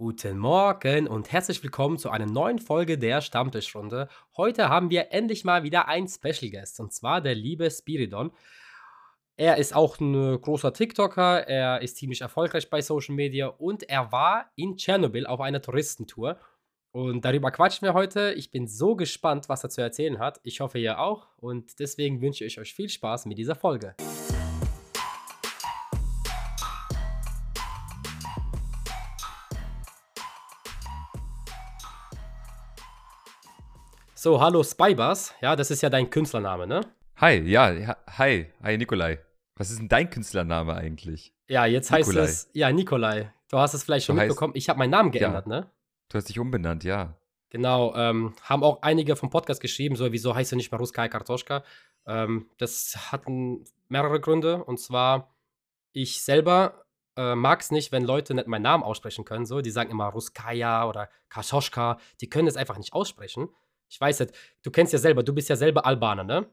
Guten Morgen und herzlich willkommen zu einer neuen Folge der Stammtischrunde. Heute haben wir endlich mal wieder einen Special Guest und zwar der liebe Spiridon. Er ist auch ein großer TikToker, er ist ziemlich erfolgreich bei Social Media und er war in Tschernobyl auf einer Touristentour. Und darüber quatschen wir heute. Ich bin so gespannt, was er zu erzählen hat. Ich hoffe, ihr auch. Und deswegen wünsche ich euch viel Spaß mit dieser Folge. So, hallo Spybars. Ja, das ist ja dein Künstlername, ne? Hi, ja, ja, hi, hi Nikolai. Was ist denn dein Künstlername eigentlich? Ja, jetzt Nikolai. heißt es, ja, Nikolai. Du hast es vielleicht schon Du heißt- mitbekommen. Ich habe meinen Namen geändert, ne? Du hast dich umbenannt, ja. Genau, ähm, haben auch einige vom Podcast geschrieben, so wieso heißt du nicht mehr Ruskaya Kartoschka? Ähm, das hatten mehrere Gründe und zwar, ich selber äh, mag es nicht, wenn Leute nicht meinen Namen aussprechen können. So, die sagen immer Ruskaya oder Kartoschka, die können es einfach nicht aussprechen. Ich weiß nicht, du kennst ja selber, du bist ja selber Albaner, ne?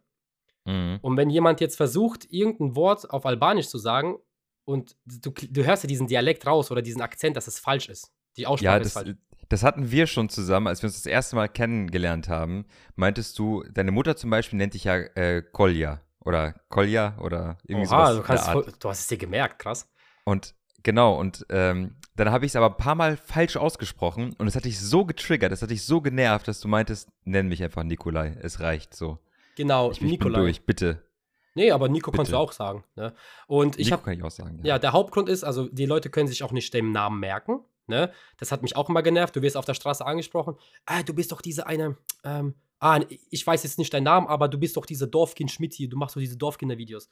Mhm. Und wenn jemand jetzt versucht, irgendein Wort auf Albanisch zu sagen und du, du hörst ja diesen Dialekt raus oder diesen Akzent, dass es falsch ist. Die Aussprache Ja, ist das, falsch. das hatten wir schon zusammen, als wir uns das erste Mal kennengelernt haben. Meintest du, deine Mutter zum Beispiel nennt dich ja äh, Kolja oder Kolja oder irgendwie Oha, sowas. du, kannst voll, du hast es dir gemerkt, krass. Und genau, und ähm, dann habe ich es aber ein paar Mal falsch ausgesprochen und es hat dich so getriggert, es hat dich so genervt, dass du meintest, nenn mich einfach Nikolai, es reicht so. Genau, Ich, ich bin Nikolai. durch, bitte. Nee, aber Nico kannst du auch sagen. Ne? Und ich Nico habe, kann ich auch sagen. ja, der Hauptgrund ist, also die Leute können sich auch nicht den Namen merken. Ne? Das hat mich auch immer genervt. Du wirst auf der Straße angesprochen. Ah, du bist doch diese eine, ähm, ah, ich weiß jetzt nicht deinen Namen, aber du bist doch diese Dorfkind Schmidt hier. Du machst doch diese Dorfkinder-Videos.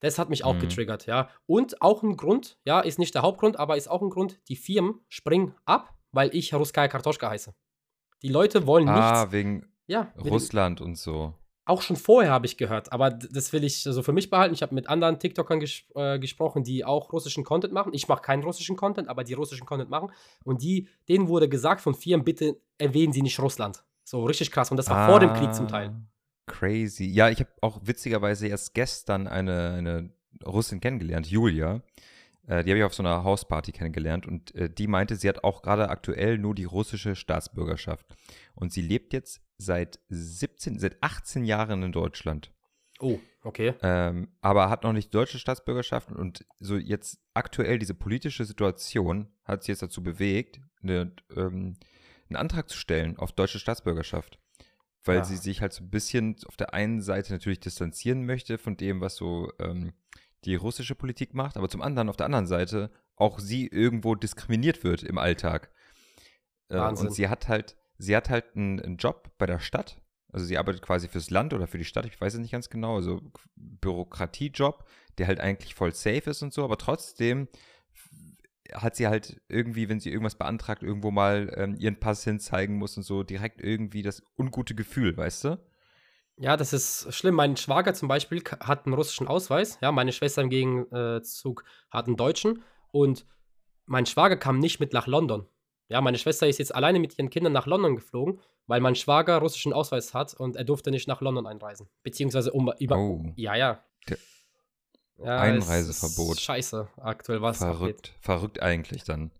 Das hat mich auch Mhm. getriggert, ja. Und auch ein Grund, ja, ist nicht der Hauptgrund, aber ist auch ein Grund, die Firmen springen ab, weil ich Ruskaya Kartoschka heiße. Die Leute wollen Ah, nichts. wegen Ja, Russland und so. auch schon vorher habe ich gehört, aber das will ich so für mich behalten. Ich habe mit anderen TikTokern ges äh, gesprochen, die auch russischen Content machen. Ich mache keinen russischen Content, aber die russischen Content machen. Und die, denen wurde gesagt von Firmen, bitte erwähnen Sie nicht Russland. So richtig krass. Und das war vor dem Krieg zum Teil. Crazy. Ja, ich habe auch witzigerweise erst gestern eine, eine Russin kennengelernt, Julia. Äh, die habe ich auf so einer Hausparty kennengelernt und äh, die meinte, sie hat auch gerade aktuell nur die russische Staatsbürgerschaft. Und sie lebt jetzt seit 17, seit 18 Jahren in Deutschland. Oh, okay. Ähm, aber hat noch nicht deutsche Staatsbürgerschaft und so jetzt aktuell diese politische Situation hat sie jetzt dazu bewegt, eine, ähm, einen Antrag zu stellen auf deutsche Staatsbürgerschaft. Weil Ja. sie sich halt so ein bisschen auf der einen Seite natürlich distanzieren möchte von dem, was so ähm, die russische Politik macht, aber zum anderen auf der anderen Seite auch sie irgendwo diskriminiert wird im Alltag. Äh, und sie hat halt, sie hat halt einen, einen Job bei der Stadt. Also sie arbeitet quasi fürs Land oder für die Stadt, ich weiß es nicht ganz genau, also Bürokratiejob, der halt eigentlich voll safe ist und so, aber trotzdem hat sie halt irgendwie, wenn sie irgendwas beantragt, irgendwo mal ähm, ihren Pass hinzeigen muss und so, direkt irgendwie das ungute Gefühl, weißt du? Ja, das ist schlimm. Mein Schwager zum Beispiel hat einen russischen Ausweis. Ja, meine Schwester im Gegenzug hat einen deutschen. Und mein Schwager kam nicht mit nach London. Ja, meine Schwester ist jetzt alleine mit ihren Kindern nach London geflogen, weil mein Schwager russischen Ausweis hat und er durfte nicht nach London einreisen. Beziehungsweise um über. Oh. Ja, ja. Der- ja Einreiseverbot. Scheiße, aktuell was. abgeht. Verrückt, verrückt eigentlich dann.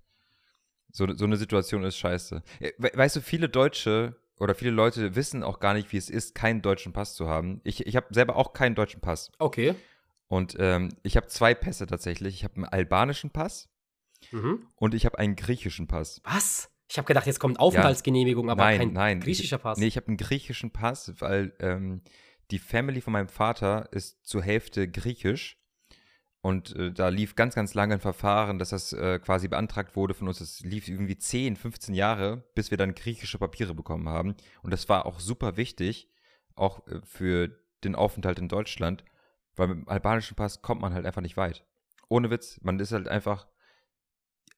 So, so eine Situation ist scheiße. Äh, we- Weißt du, viele Deutsche oder viele Leute wissen auch gar nicht, wie es ist, keinen deutschen Pass zu haben. Ich, ich habe selber auch keinen deutschen Pass. Okay. Und ähm, ich habe zwei Pässe tatsächlich. Ich habe einen albanischen Pass Mhm. und ich habe einen griechischen Pass. Was? Ich habe gedacht, jetzt kommt Aufenthaltsgenehmigung, aber nein, kein nein. griechischer ich, Pass. Nee, ich habe einen griechischen Pass, weil ähm, die Family von meinem Vater ist zur Hälfte griechisch. Und äh, da lief ganz, ganz lange ein Verfahren, dass das äh, quasi beantragt wurde von uns. Das lief irgendwie 10, 15 Jahre, bis wir dann griechische Papiere bekommen haben. Und das war auch super wichtig, auch äh, für den Aufenthalt in Deutschland, weil mit dem albanischen Pass kommt man halt einfach nicht weit. Ohne Witz, man ist halt einfach,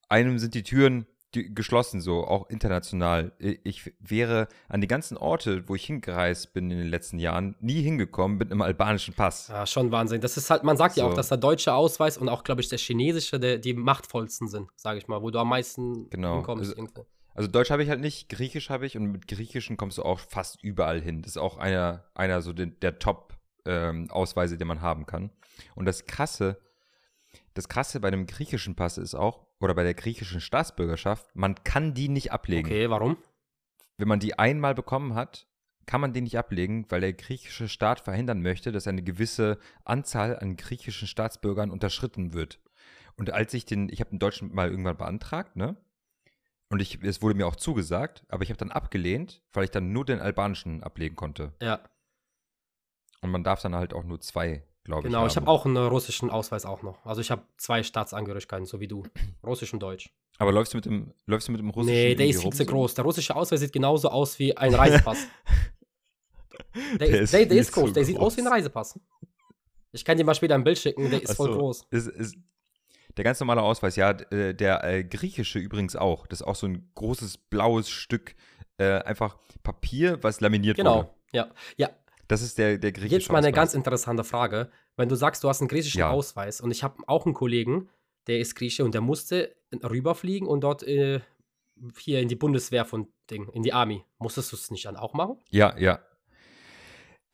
einem sind die Türen die, geschlossen, so, auch international. Ich wäre an die ganzen Orte, wo ich hingereist bin in den letzten Jahren, nie hingekommen mit einem albanischen Pass. Ja, schon Wahnsinn. Das ist halt, man sagt ja auch, So. dass der deutsche Ausweis und auch, glaube ich, der chinesische der, die machtvollsten sind, sage ich mal, wo du am meisten Genau. hinkommst. Also- irgendwie. Also Deutsch habe ich halt nicht, Griechisch habe ich und mit Griechischen kommst du auch fast überall hin. Das ist auch einer, einer so den, der Top-Ausweise, den man haben kann. Und das Krasse, das Krasse bei dem griechischen Pass ist auch, oder bei der griechischen Staatsbürgerschaft, man kann die nicht ablegen. Okay, warum? Wenn man die einmal bekommen hat, kann man die nicht ablegen, weil der griechische Staat verhindern möchte, dass eine gewisse Anzahl an griechischen Staatsbürgern unterschritten wird. Und als ich den, ich habe den Deutschen mal irgendwann beantragt, ne? Und ich, es wurde mir auch zugesagt, aber ich habe dann abgelehnt, weil ich dann nur den albanischen ablegen konnte. Ja. Und man darf dann halt auch nur zwei, glaube ich. Genau, ich habe auch einen russischen Ausweis auch noch. Also ich habe zwei Staatsangehörigkeiten, so wie du. Russisch und Deutsch. Aber läufst du mit dem, läufst du mit dem russischen? Nee, der ist viel zu so? groß. Der russische Ausweis sieht genauso aus wie ein Reisepass. Der, Der ist, der, der ist groß, zu der sieht aus wie ein groß. Reisepass. Ich kann dir mal später ein Bild schicken, der ist Ach voll groß. Ist, ist, der ganz normale Ausweis, ja, d- äh, der äh, griechische übrigens auch. Das ist auch so ein großes blaues Stück, äh, einfach Papier, was laminiert wurde. Genau, ja. Ja, Das ist der, der griechische jetzt mal eine Ausweis. ganz interessante Frage. Wenn du sagst, du hast einen griechischen Ja. Ausweis und ich habe auch einen Kollegen, der ist Grieche und der musste rüberfliegen und dort äh, hier in die Bundeswehr von Ding, in die Army. Musstest du es nicht dann auch machen? Ja, ja.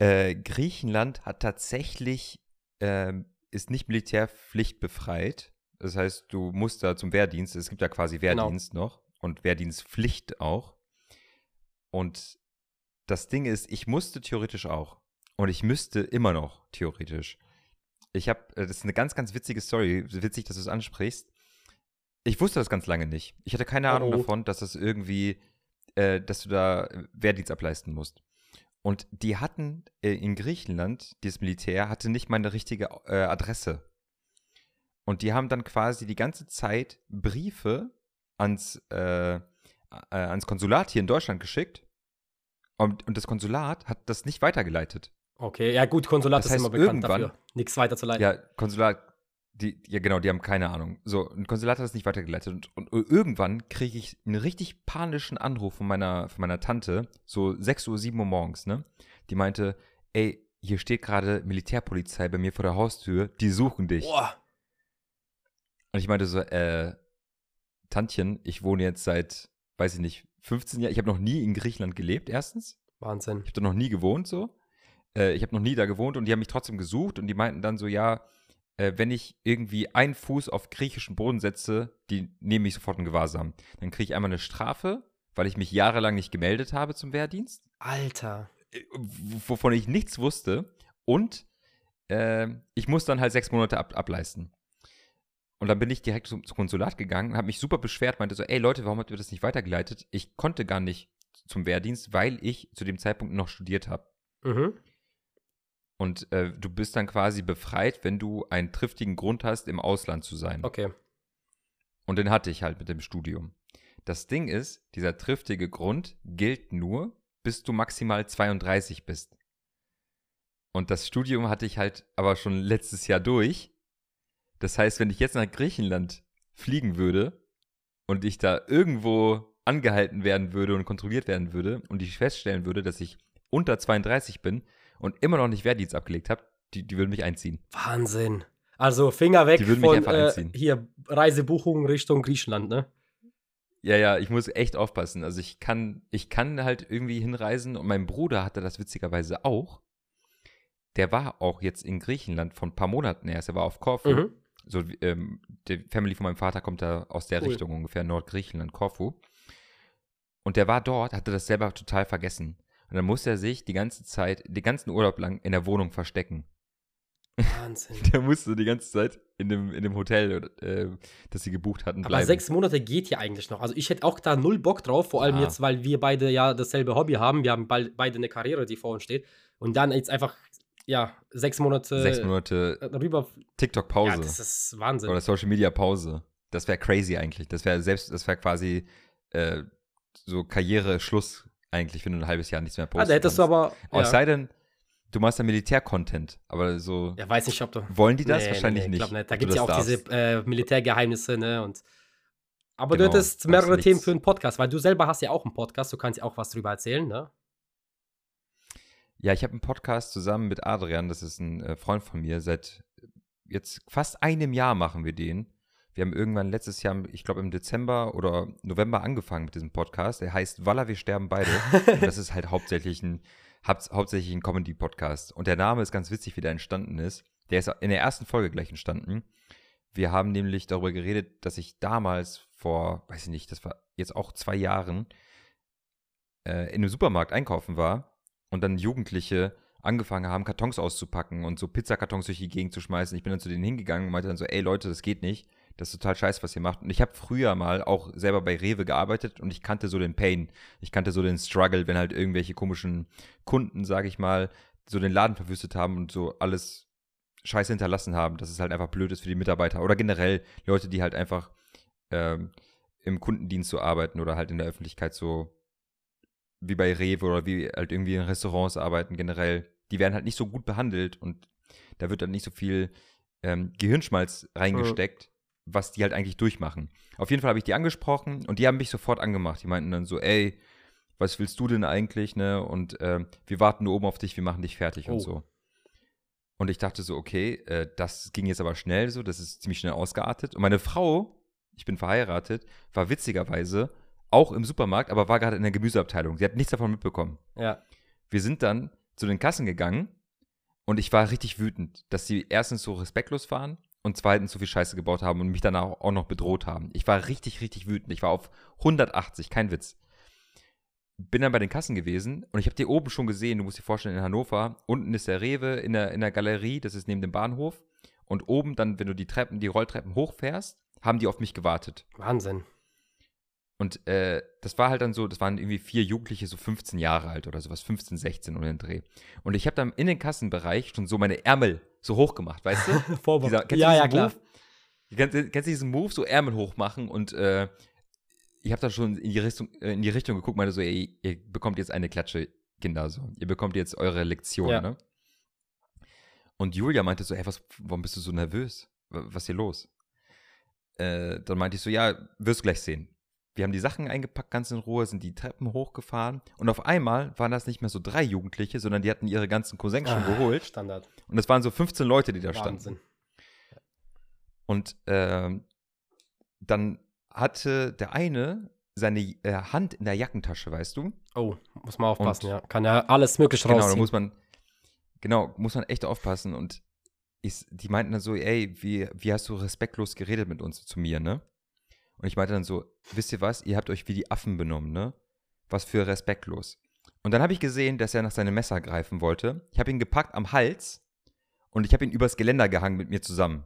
Äh, Griechenland hat tatsächlich, ähm, ist nicht militärpflichtbefreit. Das heißt, du musst da zum Wehrdienst, es gibt ja quasi Genau. Wehrdienst noch und Wehrdienstpflicht auch. Und das Ding ist, ich musste theoretisch auch. Und ich müsste immer noch theoretisch. Ich habe, das ist eine ganz, ganz witzige Story. Witzig, dass du es ansprichst. Ich wusste das ganz lange nicht. Ich hatte keine Oh, Ahnung oh. davon, dass das irgendwie, äh, dass du da Wehrdienst ableisten musst. Und die hatten äh, in Griechenland, dieses Militär, hatte nicht meine richtige äh, Adresse. Und die haben dann quasi die ganze Zeit Briefe ans, äh, äh, ans Konsulat hier in Deutschland geschickt. Und, und das Konsulat hat das nicht weitergeleitet. Okay, ja gut, Konsulat Das ist heißt, immer bekannt dafür, nichts weiterzuleiten. Ja, Konsulat, die, ja genau, die haben keine Ahnung. So, ein Konsulat hat das nicht weitergeleitet. Und, und irgendwann kriege ich einen richtig panischen Anruf von meiner, von meiner Tante, so 6 Uhr, 7 Uhr morgens, ne? Die meinte, ey, hier steht gerade Militärpolizei bei mir vor der Haustür, die suchen dich. Boah, Und ich meinte so, äh, Tantchen, ich wohne jetzt seit, weiß ich nicht, 15 Jahren. Ich habe noch nie in Griechenland gelebt, erstens. Wahnsinn. Ich habe da noch nie gewohnt, so. Äh, ich habe noch nie da gewohnt und die haben mich trotzdem gesucht und die meinten dann so, ja, äh, wenn ich irgendwie einen Fuß auf griechischen Boden setze, die nehmen mich sofort in Gewahrsam. Dann kriege ich einmal eine Strafe, weil ich mich jahrelang nicht gemeldet habe zum Wehrdienst, Alter. äh, wovon ich nichts wusste. Und äh, ich muss dann halt sechs Monate ab, ableisten. Und dann bin ich direkt zum, zum Konsulat gegangen, habe mich super beschwert, meinte so, ey Leute, warum habt ihr das nicht weitergeleitet? Ich konnte gar nicht zum Wehrdienst, weil ich zu dem Zeitpunkt noch studiert habe. Mhm. Und äh, du bist dann quasi befreit, wenn du einen triftigen Grund hast, im Ausland zu sein. Okay. Und den hatte ich halt mit dem Studium. Das Ding ist, dieser triftige Grund gilt nur, bis du maximal 32 bist. Und das Studium hatte ich halt aber schon letztes Jahr durch. Das heißt, wenn ich jetzt nach Griechenland fliegen würde und ich da irgendwo angehalten werden würde und kontrolliert werden würde und ich feststellen würde, dass ich unter 32 bin und immer noch nicht Wehrdienst abgelegt habe, die, die würden mich einziehen. Wahnsinn. Also Finger weg Die würden mich von einfach äh, einziehen. hier Reisebuchung Richtung Griechenland, ne? Ja, ja, ich muss echt aufpassen. Also ich kann, ich kann halt irgendwie hinreisen und mein Bruder hatte das witzigerweise auch. Der war auch jetzt in Griechenland von ein paar Monaten erst. Er war auf Korfu. Mhm. So, ähm, die Family von meinem Vater kommt da aus der Cool. Richtung ungefähr, Nordgriechenland, Korfu. Und der war dort, hatte das selber total vergessen. Und dann musste er sich die ganze Zeit, den ganzen Urlaub lang in der Wohnung verstecken. Wahnsinn. Der musste die ganze Zeit in dem, in dem Hotel, äh, das sie gebucht hatten, Aber bleiben. sechs Monate geht ja eigentlich noch. Also ich hätte auch da null Bock drauf, vor allem Ja. jetzt, weil wir beide ja dasselbe Hobby haben. Wir haben beide eine Karriere, die vor uns steht. Und dann jetzt einfach, ja, sechs Monate, Sechs Monate äh, rüber. TikTok-Pause. Ja, das ist Wahnsinn. Oder Social Media Pause. Das wäre crazy eigentlich. Das wäre selbst, das wäre quasi äh, so Karriere-Schluss eigentlich, wenn du ein halbes Jahr nichts mehr ah, postest. da hättest du aber. Oh, Es Ja, sei denn, du machst ja Militär-Content, aber so. ja, weiß nicht, ob du. Wollen die das? Nee, Wahrscheinlich nee, nicht. Glaub nicht. Da gibt es ja auch das diese darfst. äh, Militärgeheimnisse, ne? Und, aber Genau, du hättest darfst mehrere. Themen für einen Podcast, weil du selber hast ja auch einen Podcast, du kannst ja auch was drüber erzählen, ne? Ja, ich habe einen Podcast zusammen mit Adrian, das ist ein äh, Freund von mir. Seit jetzt fast einem Jahr machen wir den. Wir haben irgendwann letztes Jahr, ich glaube im Dezember oder November angefangen mit diesem Podcast. Der heißt Walla, wir sterben beide. Und das ist halt hauptsächlich ein, haupt, hauptsächlich ein Comedy-Podcast. Und der Name ist ganz witzig, wie der entstanden ist. Der ist in der ersten Folge gleich entstanden. Wir haben nämlich darüber geredet, dass ich damals vor, weiß ich nicht, das war jetzt auch zwei Jahren, äh, in einem Supermarkt einkaufen war und dann Jugendliche angefangen haben, Kartons auszupacken und so Pizzakartons durch die Gegend zu schmeißen. Ich bin dann zu denen hingegangen und meinte dann so, ey Leute, das geht nicht. Das ist total scheiße, was ihr macht. Und ich habe früher mal auch selber bei Rewe gearbeitet und ich kannte so den Pain. Ich kannte so den Struggle, wenn halt irgendwelche komischen Kunden, sage ich mal, so den Laden verwüstet haben und so alles Scheiße hinterlassen haben, dass es halt einfach blöd ist für die Mitarbeiter oder generell Leute, die halt einfach ähm, im Kundendienst so arbeiten oder halt in der Öffentlichkeit so wie bei Rewe oder wie halt irgendwie in Restaurants arbeiten generell, die werden halt nicht so gut behandelt und da wird dann nicht so viel ähm, Gehirnschmalz reingesteckt, ja. was die halt eigentlich durchmachen. Auf jeden Fall habe ich die angesprochen und die haben mich sofort angemacht. Die meinten dann so, ey, was willst du denn eigentlich, ne? Und äh, wir warten nur oben auf dich, wir machen dich fertig oh. und so. Und ich dachte so, okay, äh, das ging jetzt aber schnell so, das ist ziemlich schnell ausgeartet. Und meine Frau, ich bin verheiratet, war witzigerweise auch im Supermarkt, aber war gerade in der Gemüseabteilung. Sie hat nichts davon mitbekommen. Ja. Wir sind dann zu den Kassen gegangen und ich war richtig wütend, dass sie erstens so respektlos waren und zweitens so viel Scheiße gebaut haben und mich dann auch, noch bedroht haben. Ich war richtig, richtig wütend. Ich war auf 180, kein Witz. Bin dann bei den Kassen gewesen und ich habe die oben schon gesehen. Du musst dir vorstellen, in Hannover, unten ist der Rewe in der, in der Galerie, das ist neben dem Bahnhof. Und oben dann, wenn du die Treppen, die Rolltreppen hochfährst, haben die auf mich gewartet. Wahnsinn. Und äh, das war halt dann so, das waren irgendwie vier Jugendliche, so 15 Jahre alt oder sowas, 15, 16 um den Dreh. Und ich habe dann in den Kassenbereich schon so meine Ärmel so hoch gemacht, weißt du? Vorbereitet. ja, ja, klar. Move? Kennst, kennst du diesen Move, so Ärmel hoch machen und äh, ich habe da schon in die Richtung, äh, in die Richtung geguckt, meinte so, ey, ihr bekommt jetzt eine Klatsche, Kinder, so. Ihr bekommt jetzt eure Lektion, ja. ne? Und Julia meinte so, ey, was, warum bist du so nervös? Was ist hier los? Äh, dann meinte ich so, ja, wirst du gleich sehen. Wir haben die Sachen eingepackt, ganz in Ruhe, sind die Treppen hochgefahren und auf einmal waren das nicht mehr so drei Jugendliche, sondern die hatten ihre ganzen Cousins schon ah, geholt. Standard. Und es waren so 15 Leute, die da Wahnsinn. standen. Und äh, dann hatte der eine seine äh, Hand in der Jackentasche, weißt du? Oh, muss man aufpassen, und, ja. Kann ja alles möglich genau, rausziehen. Genau, muss man, genau, muss man echt aufpassen. Und ich, die meinten dann so, ey, wie, wie hast du respektlos geredet mit uns zu mir, ne? Und ich meinte dann so, wisst ihr was, ihr habt euch wie die Affen benommen, ne? Was für respektlos. Und dann habe ich gesehen, dass er nach seinem Messer greifen wollte. Ich habe ihn gepackt am Hals und ich habe ihn übers Geländer gehangen mit mir zusammen.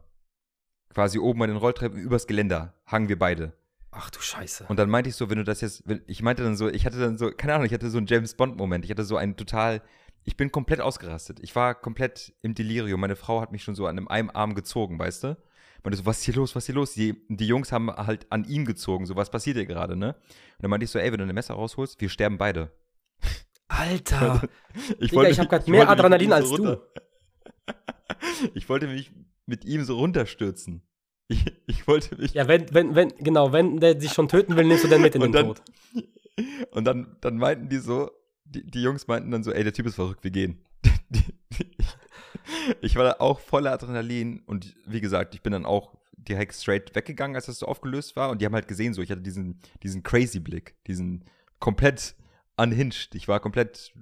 Quasi oben bei den Rolltreppen übers Geländer hangen wir beide. Ach du Scheiße. Und dann meinte ich so, wenn du das jetzt, ich meinte dann so, ich hatte dann so, keine Ahnung, ich hatte so einen James Bond-Moment. Ich hatte so einen total, ich bin komplett ausgerastet. Ich war komplett im Delirium. Meine Frau hat mich schon so an einem Arm gezogen, weißt du? Meinte so, was ist hier los, was ist hier los? Die, die Jungs haben halt an ihn gezogen, so, was passiert hier gerade, ne? Und dann meinte ich so, ey, wenn du ein Messer rausholst, wir sterben beide. Alter! ich Digga, ich habe gerade mehr Adrenalin als so du. ich wollte mich mit ihm so runterstürzen. Ich, ich, wollte mich. Ja, wenn, wenn, wenn, genau, wenn der dich schon töten will, nimmst du den mit in den dann, Tod. Und dann, dann meinten die so, die, die Jungs meinten dann so, ey, der Typ ist verrückt, wir gehen. ich war da auch voller Adrenalin und wie gesagt, ich bin dann auch direkt straight weggegangen, als das so aufgelöst war und die haben halt gesehen, so ich hatte diesen, diesen crazy Blick, diesen komplett unhinged. Ich war komplett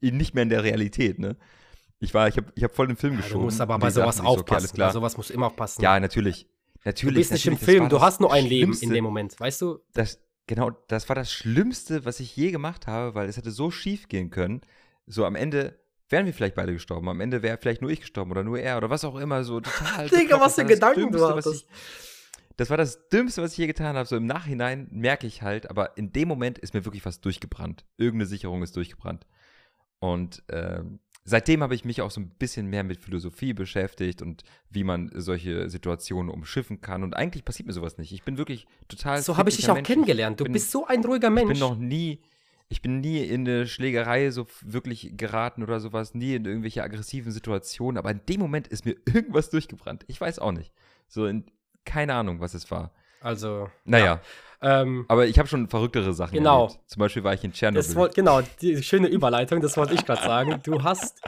nicht mehr in der Realität, ne? Ich war, ich habe ich hab voll den Film ja, geschoben. Du musst aber bei sowas aufpassen. Okay, bei sowas musst du immer aufpassen. Ja, natürlich. Natürlich. Du bist nicht im Film, du hast nur ein Leben in dem Moment, weißt du? Das, genau, das war das Schlimmste, was ich je gemacht habe, weil es hätte so schief gehen können. So am Ende wären wir vielleicht beide gestorben. Am Ende wäre vielleicht nur ich gestorben oder nur er oder was auch immer. So total. Digga, was für Gedanken du hast. Das war das Dümmste, was ich je getan habe. So im Nachhinein merke ich halt, aber in dem Moment ist mir wirklich was durchgebrannt. Irgendeine Sicherung ist durchgebrannt. Und ähm, seitdem habe ich mich auch so ein bisschen mehr mit Philosophie beschäftigt und wie man solche Situationen umschiffen kann. Und eigentlich passiert mir sowas nicht. Ich bin wirklich total. So habe ich dich auch Mensch. kennengelernt. Du bin, bist so ein ruhiger Mensch. Ich bin noch nie ich bin nie in eine Schlägerei so wirklich geraten oder sowas, nie in irgendwelche aggressiven Situationen, aber in dem Moment ist mir irgendwas durchgebrannt. Ich weiß auch nicht. So, in, keine Ahnung, was es war. Also. Naja. Ja, ähm, aber ich habe schon verrücktere Sachen genau. erlebt. Zum Beispiel war ich in Tschernobyl. Wollt, genau, die schöne Überleitung, das wollte ich gerade sagen. Du hast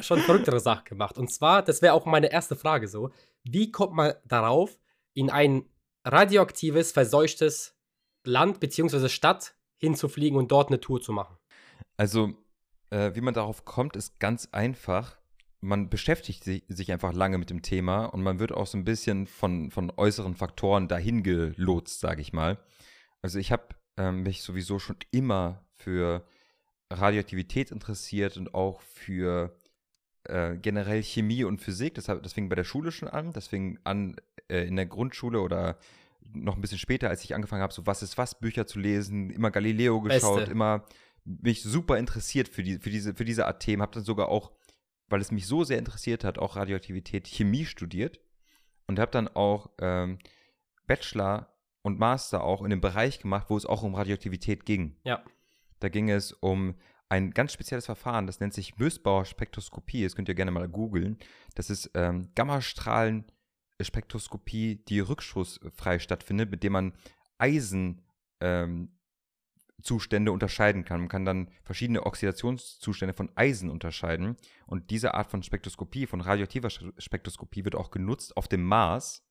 schon verrücktere Sachen gemacht. Und zwar, das wäre auch meine erste Frage so, wie kommt man darauf, in ein radioaktives, verseuchtes Land bzw. Stadt hinzufliegen und dort eine Tour zu machen? Also, äh, wie man darauf kommt, ist ganz einfach. man beschäftigt sich, einfach lange mit dem Thema und man wird auch so ein bisschen von, von äußeren Faktoren dahin gelotst, sage ich mal. Also ich habe ähm, mich sowieso schon immer für Radioaktivität interessiert und auch für äh, generell Chemie und Physik. Das, das fing bei der Schule schon an. Das fing an äh, in der Grundschule oder noch ein bisschen später, als ich angefangen habe, so Was ist was Bücher zu lesen, immer Galileo geschaut, Beste. immer mich super interessiert für, die, für, diese, für diese Art Themen. Habe dann sogar auch, weil es mich so sehr interessiert hat, auch Radioaktivität, Chemie studiert und habe dann auch ähm, Bachelor und Master auch in dem Bereich gemacht, wo es auch um Radioaktivität ging. Ja. Da ging es um ein ganz spezielles Verfahren, das nennt sich Mösbauer Spektroskopie. Das könnt ihr gerne mal googeln. Das ist ähm, Gammastrahlenspektroskopie, die rückstoßfrei stattfindet, mit dem man Eisen ähm, unterscheiden kann. Man kann dann verschiedene Oxidationszustände von Eisen unterscheiden. Und diese Art von Spektroskopie, von radioaktiver Spektroskopie, wird auch genutzt auf dem Mars,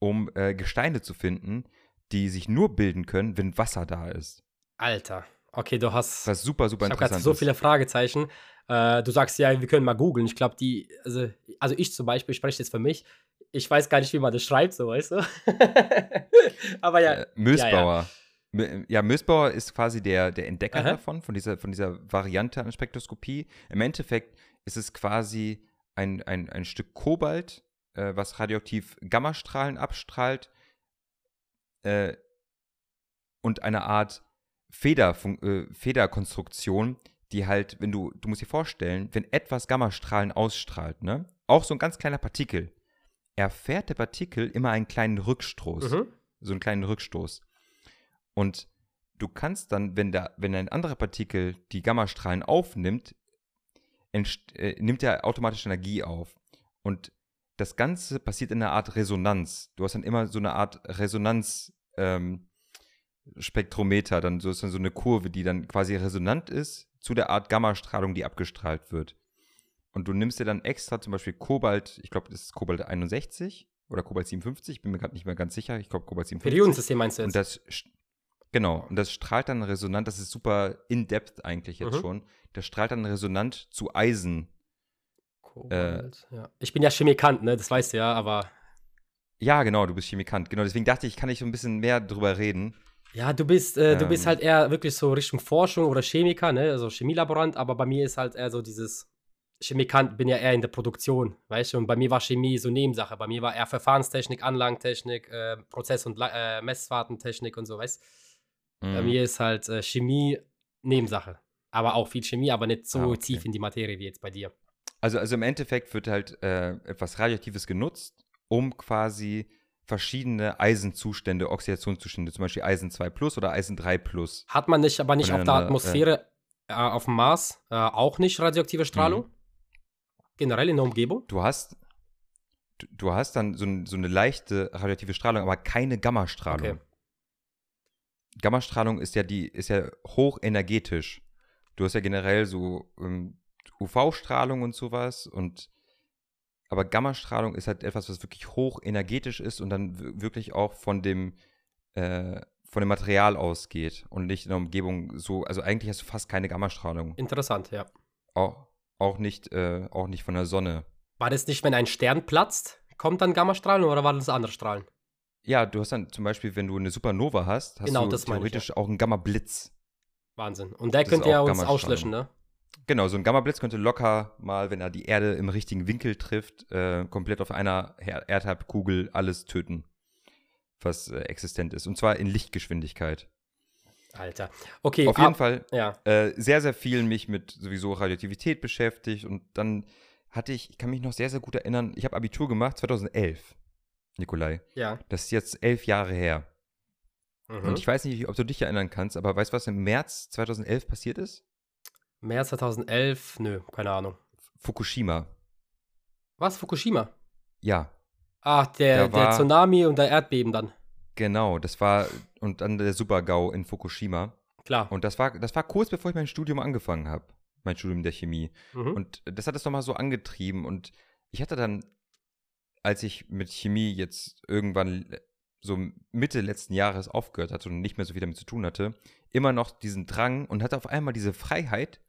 um äh, Gesteine zu finden, die sich nur bilden können, wenn Wasser da ist. Alter. Okay, du hast. Was super, super ich interessant so ist. viele Fragezeichen. Äh, du sagst ja, wir können mal googeln. Ich glaube, die, also, also ich zum Beispiel, ich spreche jetzt für mich. Ich weiß gar nicht, wie man das schreibt, so weißt du. Aber ja, Äh, Mösbauer. Mö- Ja, Mösbauer ist quasi der, der Entdecker Aha. davon, von dieser, von dieser Variante an Spektroskopie. Im Endeffekt ist es quasi ein, ein, ein Stück Kobalt, äh, was radioaktiv Gammastrahlen abstrahlt äh, und eine Art Federfun äh, Federkonstruktion, die halt, wenn du, du musst dir vorstellen, wenn etwas Gammastrahlen ausstrahlt, ne, auch so ein ganz kleiner Partikel, erfährt der Partikel immer einen kleinen Rückstoß mhm. so einen kleinen Rückstoß. Und du kannst dann, wenn, der, wenn ein anderer Partikel die Gammastrahlen aufnimmt, äh, nimmt er automatisch Energie auf. Und das Ganze passiert in einer Art Resonanz. Du hast dann immer so eine Art Resonanz. Ähm, Spektrometer, dann so ist dann so eine Kurve, die dann quasi resonant ist zu der Art Gammastrahlung, die abgestrahlt wird. Und du nimmst dir dann extra zum Beispiel Kobalt, ich glaube, das ist Kobalt 61 oder Kobalt 57, ich bin mir gerade nicht mehr ganz sicher, ich glaube Kobalt 57. Periodensystem meinst du Und jetzt? das, st- genau, und das strahlt dann resonant, das ist super in-depth eigentlich jetzt Mhm. schon, das strahlt dann resonant zu Eisen. Kobalt, ja. Ich bin ja Chemikant, ne? Das weißt du ja, aber. Ja, genau, du bist Chemikant, genau, deswegen dachte ich, kann ich so ein bisschen mehr drüber reden. Ja, du bist, äh, du bist Ähm. halt eher wirklich so Richtung Forschung oder Chemiker, ne? Also Chemielaborant, aber bei mir ist halt eher so dieses Chemikant, bin ja eher in der Produktion, weißt du? Und bei mir war Chemie so Nebensache. Bei mir war eher Verfahrenstechnik, Anlagentechnik, äh, Prozess- und äh, Messfahrtentechnik und so, weißt Bei Mhm. mir ist halt äh, Chemie Nebensache. Aber auch viel Chemie, aber nicht so Ah, okay. tief in die Materie wie jetzt bei dir. Also, also im Endeffekt wird halt äh, etwas Radioaktives genutzt, um quasi verschiedene Eisenzustände, Oxidationszustände, zum Beispiel Eisen 2 Plus oder Eisen 3 Plus. Hat man nicht, aber nicht auf der Voneinander, Atmosphäre, äh, auf dem Mars, äh, auch nicht radioaktive Strahlung? Mhm. Generell in der Umgebung? Du hast, du, hast dann so, ein, so eine leichte radioaktive Strahlung, aber keine Gammastrahlung. Okay. Gammastrahlung ist ja die, ist ja hochenergetisch. Du hast ja generell so ähm, UV-Strahlung und sowas und aber Gammastrahlung ist halt etwas, was wirklich hochenergetisch ist und dann wirklich auch von dem äh, von dem Material ausgeht und nicht in der Umgebung so, also eigentlich hast du fast keine Gammastrahlung. Interessant, ja. Auch, auch nicht, äh, auch nicht von der Sonne. War das nicht, wenn ein Stern platzt, kommt dann Gammastrahlen oder waren das andere Strahlen? Ja, du hast dann zum Beispiel, wenn du eine Supernova hast, hast Genau, du das meine ich, theoretisch auch einen Gamma-Blitz. Wahnsinn. Und der Das könnte ja auch uns auslöschen, ne? Genau, so ein Gamma-Blitz könnte locker mal, wenn er die Erde im richtigen Winkel trifft, äh, komplett auf einer Erdhalbkugel alles töten, was äh, existent ist. Und zwar in Lichtgeschwindigkeit. Alter. Okay, auf jeden ah, Fall Ja. äh, sehr, sehr viel mich mit sowieso Radioaktivität beschäftigt. Und dann hatte ich, ich kann mich noch sehr, sehr gut erinnern, ich habe Abitur gemacht 2011, Nikolai. Ja. Das ist jetzt elf Jahre her. Mhm. Und ich weiß nicht, ob du dich erinnern kannst, aber weißt du, was im März 2011 passiert ist? März 2011, nö, keine Ahnung. Fukushima. Was, Fukushima? Ja, Ach, der, der war- Tsunami und der Erdbeben dann. Genau. Das war, und dann der Supergau in Fukushima. Klar. Und das war, das war kurz bevor ich mein Studium angefangen habe. Mein Studium der Chemie. Mhm. Und das hat es nochmal so angetrieben. Und ich hatte dann, als ich mit Chemie jetzt irgendwann so Mitte letzten Jahres aufgehört hatte und nicht mehr so viel damit zu tun hatte, immer noch diesen Drang und hatte auf einmal diese Freiheit,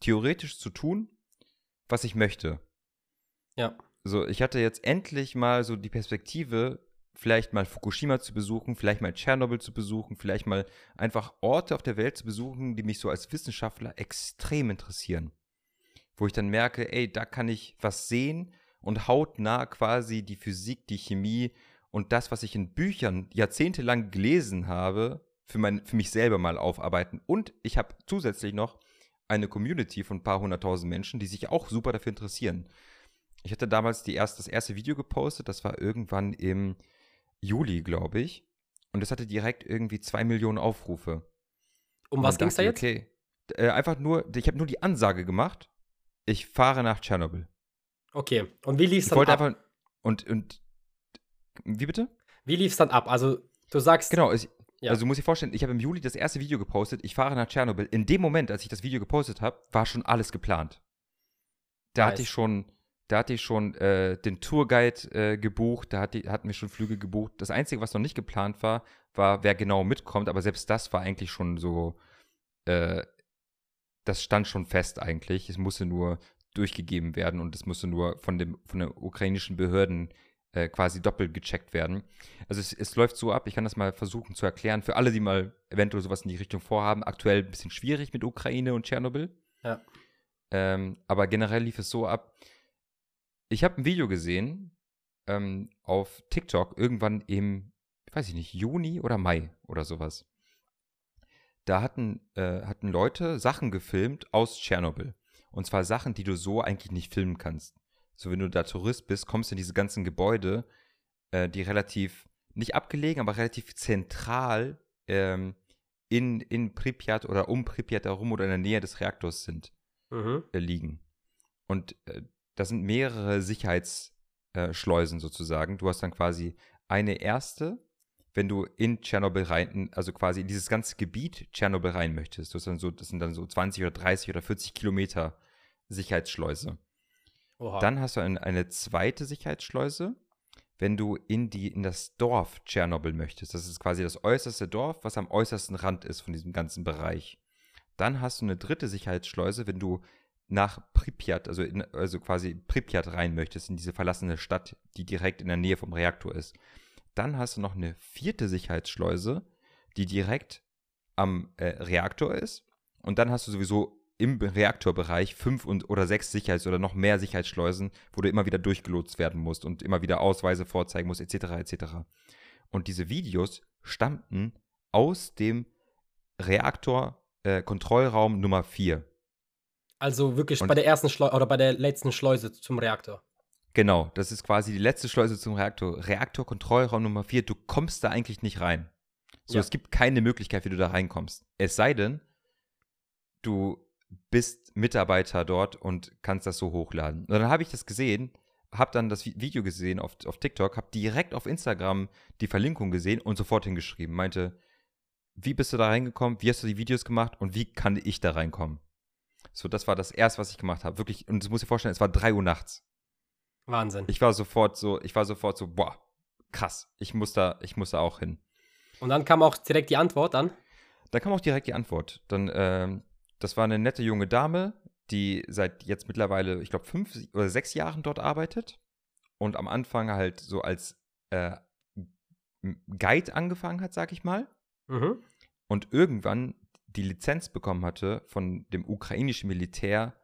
theoretisch zu tun, was ich möchte. Ja. So, ich hatte jetzt endlich mal so die Perspektive, vielleicht mal Fukushima zu besuchen, vielleicht mal Tschernobyl zu besuchen, vielleicht mal einfach Orte auf der Welt zu besuchen, die mich so als Wissenschaftler extrem interessieren. Wo ich dann merke, ey, da kann ich was sehen und hautnah quasi die Physik, die Chemie und das, was ich in Büchern jahrzehntelang gelesen habe, für, mein, für mich selber mal aufarbeiten. Und ich habe zusätzlich noch eine Community von ein paar hunderttausend Menschen, die sich auch super dafür interessieren. Ich hatte damals die erst, das erste Video gepostet, das war irgendwann im Juli, glaube ich. Und das hatte direkt irgendwie zwei Millionen Aufrufe. Um was ging es da jetzt? Okay, äh, einfach nur, ich habe nur die Ansage gemacht, ich fahre nach Tschernobyl. Okay, und wie lief es Ich dann wollte ab? einfach, und, und, wie bitte? Wie lief es dann ab? Also, du sagst, Genau, es, Ja. also du musst dir vorstellen, ich habe im Juli das erste Video gepostet, ich fahre nach Tschernobyl. In dem Moment, als ich das Video gepostet habe, war schon alles geplant. Da hatte Nice. ich schon, da hatte ich schon äh, den Tourguide äh, gebucht, da hatte, hatten wir schon Flüge gebucht. Das Einzige, was noch nicht geplant war, war, wer genau mitkommt, aber selbst das war eigentlich schon so, äh, das stand schon fest eigentlich. Es musste nur durchgegeben werden und es musste nur von, dem, von den ukrainischen Behörden äh, quasi doppelt gecheckt werden. Also es, es läuft so ab, ich kann das mal versuchen zu erklären, für alle, die mal eventuell sowas in die Richtung vorhaben, aktuell ein bisschen schwierig mit Ukraine und Tschernobyl. Ja. Ähm, aber generell lief es so ab, ich habe ein Video gesehen ähm, auf TikTok irgendwann im, weiß ich nicht, Juni oder Mai oder sowas. Da hatten, äh, hatten Leute Sachen gefilmt aus Tschernobyl. Und zwar Sachen, die du so eigentlich nicht filmen kannst. So, wenn du da Tourist bist, kommst du in diese ganzen Gebäude, äh, die relativ, nicht abgelegen, aber relativ zentral ähm, in, in Pripyat oder um Pripyat herum oder in der Nähe des Reaktors sind mhm. äh, liegen. Und äh, das sind mehrere Sicherheitsschleusen sozusagen. Du hast dann quasi eine erste, wenn du in Tschernobyl rein, also quasi in dieses ganze Gebiet Tschernobyl rein möchtest. Dann so, das sind dann so 20 oder 30 oder 40 Kilometer Sicherheitsschleuse. Oha. Dann hast du ein, eine zweite Sicherheitsschleuse, wenn du in, die, in das Dorf Tschernobyl möchtest. Das ist quasi das äußerste Dorf, was am äußersten Rand ist von diesem ganzen Bereich. Dann hast du eine dritte Sicherheitsschleuse, wenn du nach Pripyat, also, in, also quasi Pripyat rein möchtest, in diese verlassene Stadt, die direkt in der Nähe vom Reaktor ist. Dann hast du noch eine vierte Sicherheitsschleuse, die direkt am äh, Reaktor ist. Und dann hast du sowieso im Reaktorbereich fünf und oder sechs Sicherheits- oder noch mehr Sicherheitsschleusen, wo du immer wieder durchgelotst werden musst und immer wieder Ausweise vorzeigen musst, etc. etc. Und diese Videos stammten aus dem Reaktor äh, Nummer 4. also wirklich und- bei der ersten Schleuse oder bei der letzten Schleuse zum Reaktor. Genau, das ist quasi die letzte Schleuse zum Reaktor. Reaktorkontrollraum Nummer 4, du kommst da eigentlich nicht rein. So, Ja. es gibt keine Möglichkeit, wie du da reinkommst. Es sei denn, du bist Mitarbeiter dort und kannst das so hochladen. Und dann habe ich das gesehen, habe dann das Vi- Video gesehen auf, auf TikTok, habe direkt auf Instagram die Verlinkung gesehen und sofort hingeschrieben. Meinte, wie bist du da reingekommen? Wie hast du die Videos gemacht? Und wie kann ich da reinkommen? So, das war das erste, was ich gemacht habe. Wirklich, und das muss ich dir vorstellen, es war 3 Uhr nachts. Wahnsinn. Ich war sofort so, ich war sofort so, boah, krass, ich muss da, ich muss da auch hin. Und dann kam auch direkt die Antwort an. Da kam auch direkt die Antwort. Dann, ähm, das war eine nette junge Dame, die seit jetzt mittlerweile, ich glaube, fünf oder sechs Jahren dort arbeitet und am Anfang halt so als äh, Guide angefangen hat, sag ich mal. Mhm. und irgendwann die Lizenz bekommen hatte, von dem ukrainischen Militär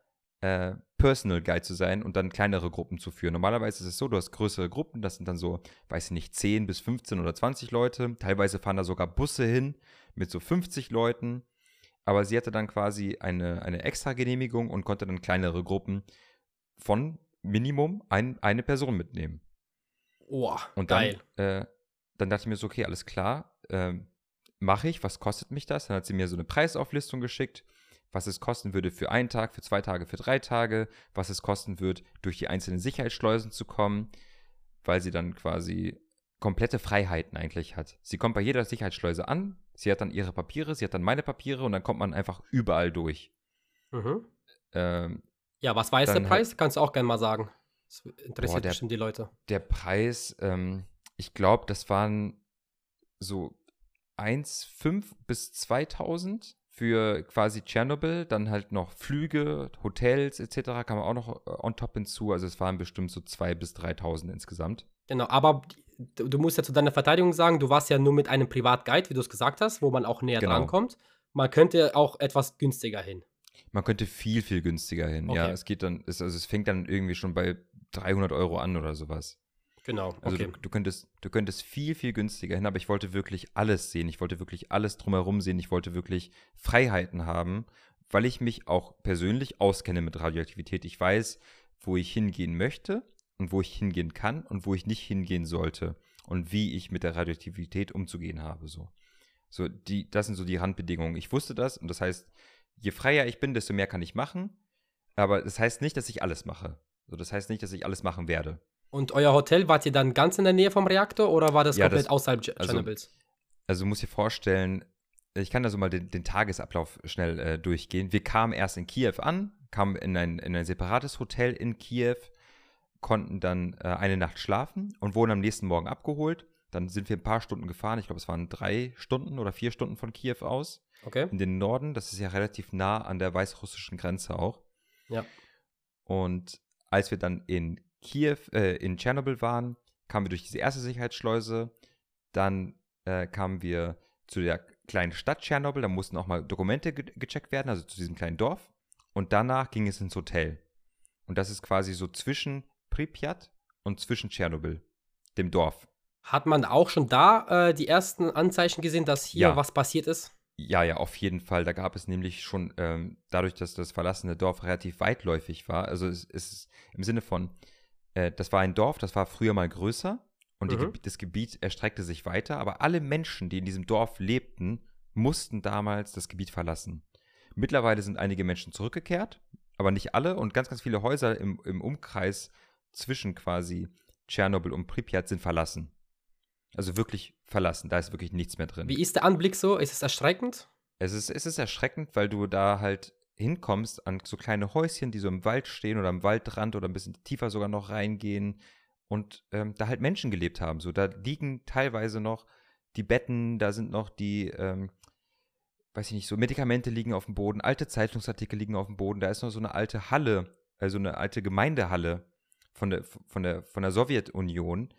äh, Personal Guide zu sein und dann kleinere Gruppen zu führen. Normalerweise ist es so, du hast größere Gruppen, das sind dann so, weiß ich nicht, 10 bis 15 oder 20 Leute. Teilweise fahren da sogar Busse hin mit so 50 Leuten. Aber sie hatte dann quasi eine, eine extra Genehmigung und konnte dann kleinere Gruppen von Minimum ein, eine Person mitnehmen. Oh, Und geil. dann, äh, dann dachte ich mir so, okay, alles klar, ähm, mache ich, was kostet mich das? Dann hat sie mir so eine Preisauflistung geschickt, was es kosten würde für einen Tag, für zwei Tage, für drei Tage, was es kosten wird, durch die einzelnen Sicherheitsschleusen zu kommen, weil sie dann quasi komplette Freiheiten eigentlich hat. Sie kommt bei jeder Sicherheitsschleuse an, sie hat dann ihre Papiere, sie hat dann meine Papiere und dann kommt man einfach überall durch. Mhm. Ähm, Ja, was war jetzt der Preis? Kannst du auch gerne mal sagen. Das interessiert Boah, der- bestimmt die Leute. der Preis, ähm, ich glaube, das waren so 1,5 bis 2000 für quasi Tschernobyl, dann halt noch Flüge, Hotels etc. kam auch noch äh, on top hinzu. Also es waren bestimmt so 2.000 bis 3.000 insgesamt. Genau, aber du musst ja zu deiner Verteidigung sagen, du warst ja nur mit einem Privatguide, wie du es gesagt hast, wo man auch näher Genau. drankommt. Man könnte auch etwas günstiger hin. Man könnte viel, viel günstiger hin. Ja, Okay. es geht dann, es, also es fängt dann irgendwie schon bei 300 Euro an oder sowas. Genau, Also okay. du, du, könntest, du könntest viel, viel günstiger hin, aber ich wollte wirklich alles sehen. Ich wollte wirklich alles drumherum sehen. Ich wollte wirklich Freiheiten haben, weil ich mich auch persönlich auskenne mit Radioaktivität. Ich weiß, wo ich hingehen möchte und wo ich hingehen kann und wo ich nicht hingehen sollte und wie ich mit der Radioaktivität umzugehen habe. So, so die, das sind so die Randbedingungen. Ich wusste das und das heißt, je freier ich bin, desto mehr kann ich machen. Aber das heißt nicht, dass ich alles mache. So, das heißt nicht, dass ich alles machen werde. Und euer Hotel, wart ihr dann ganz in der Nähe vom Reaktor oder war das Ja, komplett das- außerhalb also- Tschernobyls? Also du musst dir vorstellen, ich kann da so mal den, den Tagesablauf schnell äh, durchgehen. Wir kamen erst in Kiew an, kamen in ein, in ein separates Hotel in Kiew, konnten dann äh, eine Nacht schlafen und wurden am nächsten Morgen abgeholt. Dann sind wir ein paar Stunden gefahren. Ich glaube, es waren drei Stunden oder vier Stunden von Kiew aus. Okay. In den Norden, das ist ja relativ nah an der weißrussischen Grenze auch. Ja. Und als wir dann in Kiew, äh, in Tschernobyl waren, kamen wir durch diese erste Sicherheitsschleuse. Dann äh, kamen wir zu der kleinen Stadt Tschernobyl. Da mussten auch mal Dokumente ge gecheckt werden, also zu diesem kleinen Dorf. Und danach ging es ins Hotel. Und das ist quasi so zwischen Pripyat und zwischen Tschernobyl, dem Dorf. Hat man auch schon da äh, die ersten Anzeichen gesehen, dass hier Ja. was passiert ist? Ja, ja, auf jeden Fall. Da gab es nämlich schon, ähm, dadurch, dass das verlassene Dorf relativ weitläufig war, also es es ist im Sinne von, äh, das war ein Dorf, das war früher mal größer und die, Mhm. Gebi- das Gebiet erstreckte sich weiter, aber alle Menschen, die in diesem Dorf lebten, mussten damals das Gebiet verlassen. Mittlerweile sind einige Menschen zurückgekehrt, aber nicht alle und ganz, ganz viele Häuser im, im Umkreis zwischen quasi Tschernobyl und Pripyat sind verlassen. Also wirklich verlassen, da ist wirklich nichts mehr drin. Wie ist der Anblick so? Ist es erschreckend? Es ist, es ist erschreckend, weil du da halt hinkommst an so kleine Häuschen, die so im Wald stehen oder am Waldrand oder ein bisschen tiefer sogar noch reingehen und ähm, da halt Menschen gelebt haben. So, da liegen teilweise noch die Betten, da sind noch die, ähm, weiß ich nicht, so Medikamente liegen auf dem Boden, alte Zeitungsartikel liegen auf dem Boden, da ist noch so eine alte Halle, also eine alte Gemeindehalle von der, von der, von der Sowjetunion,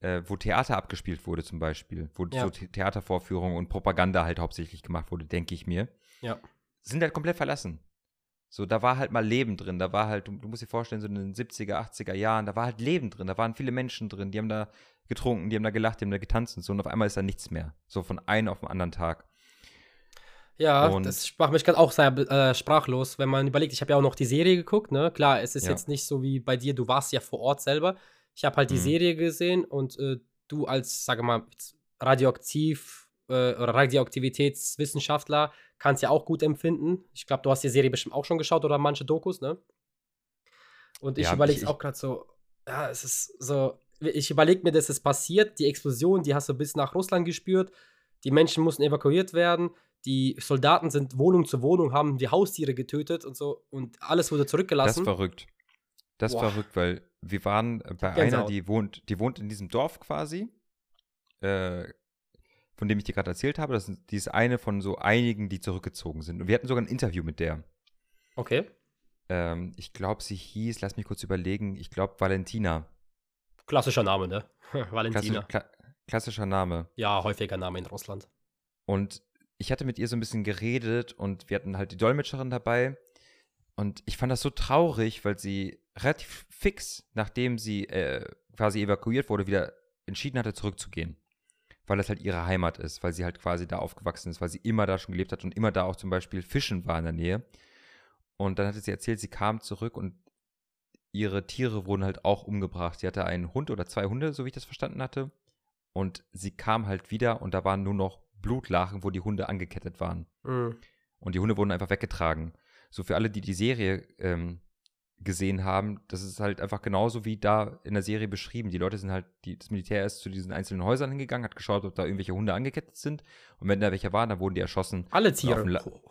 äh, wo Theater abgespielt wurde zum Beispiel, wo Ja. so The Theatervorführungen und Propaganda halt hauptsächlich gemacht wurde, denke ich mir, Ja. Sind halt komplett verlassen. So, da war halt mal Leben drin, da war halt, du, du musst dir vorstellen, so in den 70er, 80er Jahren, da war halt Leben drin, da waren viele Menschen drin, die haben da getrunken, die haben da gelacht, die haben da getanzt und so und auf einmal ist da nichts mehr. So von einem auf den anderen Tag. Ja, Und- das macht mich gerade auch sehr äh, sprachlos, wenn man überlegt, ich habe ja auch noch die Serie geguckt, ne? Klar, es ist Ja. jetzt nicht so wie bei dir, du warst ja vor Ort selber. Ich habe halt die Mhm. Serie gesehen und äh, du als, sage mal, radioaktiv äh, oder Radioaktivitätswissenschaftler kannst ja auch gut empfinden. Ich glaube, du hast die Serie bestimmt auch schon geschaut oder manche Dokus, ne? Und ich Ja, überlege es auch gerade so, ja, es ist so, ich überlege mir, dass es passiert, die Explosion, die hast du bis nach Russland gespürt, die Menschen mussten evakuiert werden, die Soldaten sind Wohnung zu Wohnung, haben die Haustiere getötet und so und alles wurde Das zurückgelassen. ist verrückt. Das ist verrückt, weil wir waren bei einer, Gänsehaut. die wohnt, die wohnt in diesem Dorf quasi, äh, von dem ich dir gerade erzählt habe. Das ist, die ist eine von so einigen, die zurückgezogen sind. Und wir hatten sogar ein Interview mit der. Okay, Ähm, ich glaube, sie hieß, lass mich kurz überlegen, ich glaube Valentina. klassischer Name, ne? Klassisch, Valentina. kla klassischer Name. Ja, häufiger Name in Russland. Und ich hatte mit ihr so ein bisschen geredet und wir hatten halt die Dolmetscherin dabei. Und ich fand das so traurig, weil sie relativ fix, nachdem sie äh, quasi evakuiert wurde, wieder entschieden hatte, zurückzugehen. Weil das halt ihre Heimat ist, weil sie halt quasi da aufgewachsen ist, weil sie immer da schon gelebt hat und immer da auch zum Beispiel fischen war in der Nähe. Und dann hatte sie erzählt, sie kam zurück und ihre Tiere wurden halt auch umgebracht. Sie hatte einen Hund oder zwei Hunde, so wie ich das verstanden hatte. Und sie kam halt wieder und da waren nur noch Blutlachen, wo die Hunde angekettet waren. Mhm. Und die Hunde wurden einfach weggetragen. So für alle, die die Serie ähm, gesehen haben, das ist halt einfach genauso wie da in der Serie beschrieben. Die Leute sind halt, die, das Militär ist zu diesen einzelnen Häusern hingegangen, hat geschaut, ob da irgendwelche Hunde angekettet sind. Und wenn da welche waren, dann wurden die erschossen. Alle Tiere,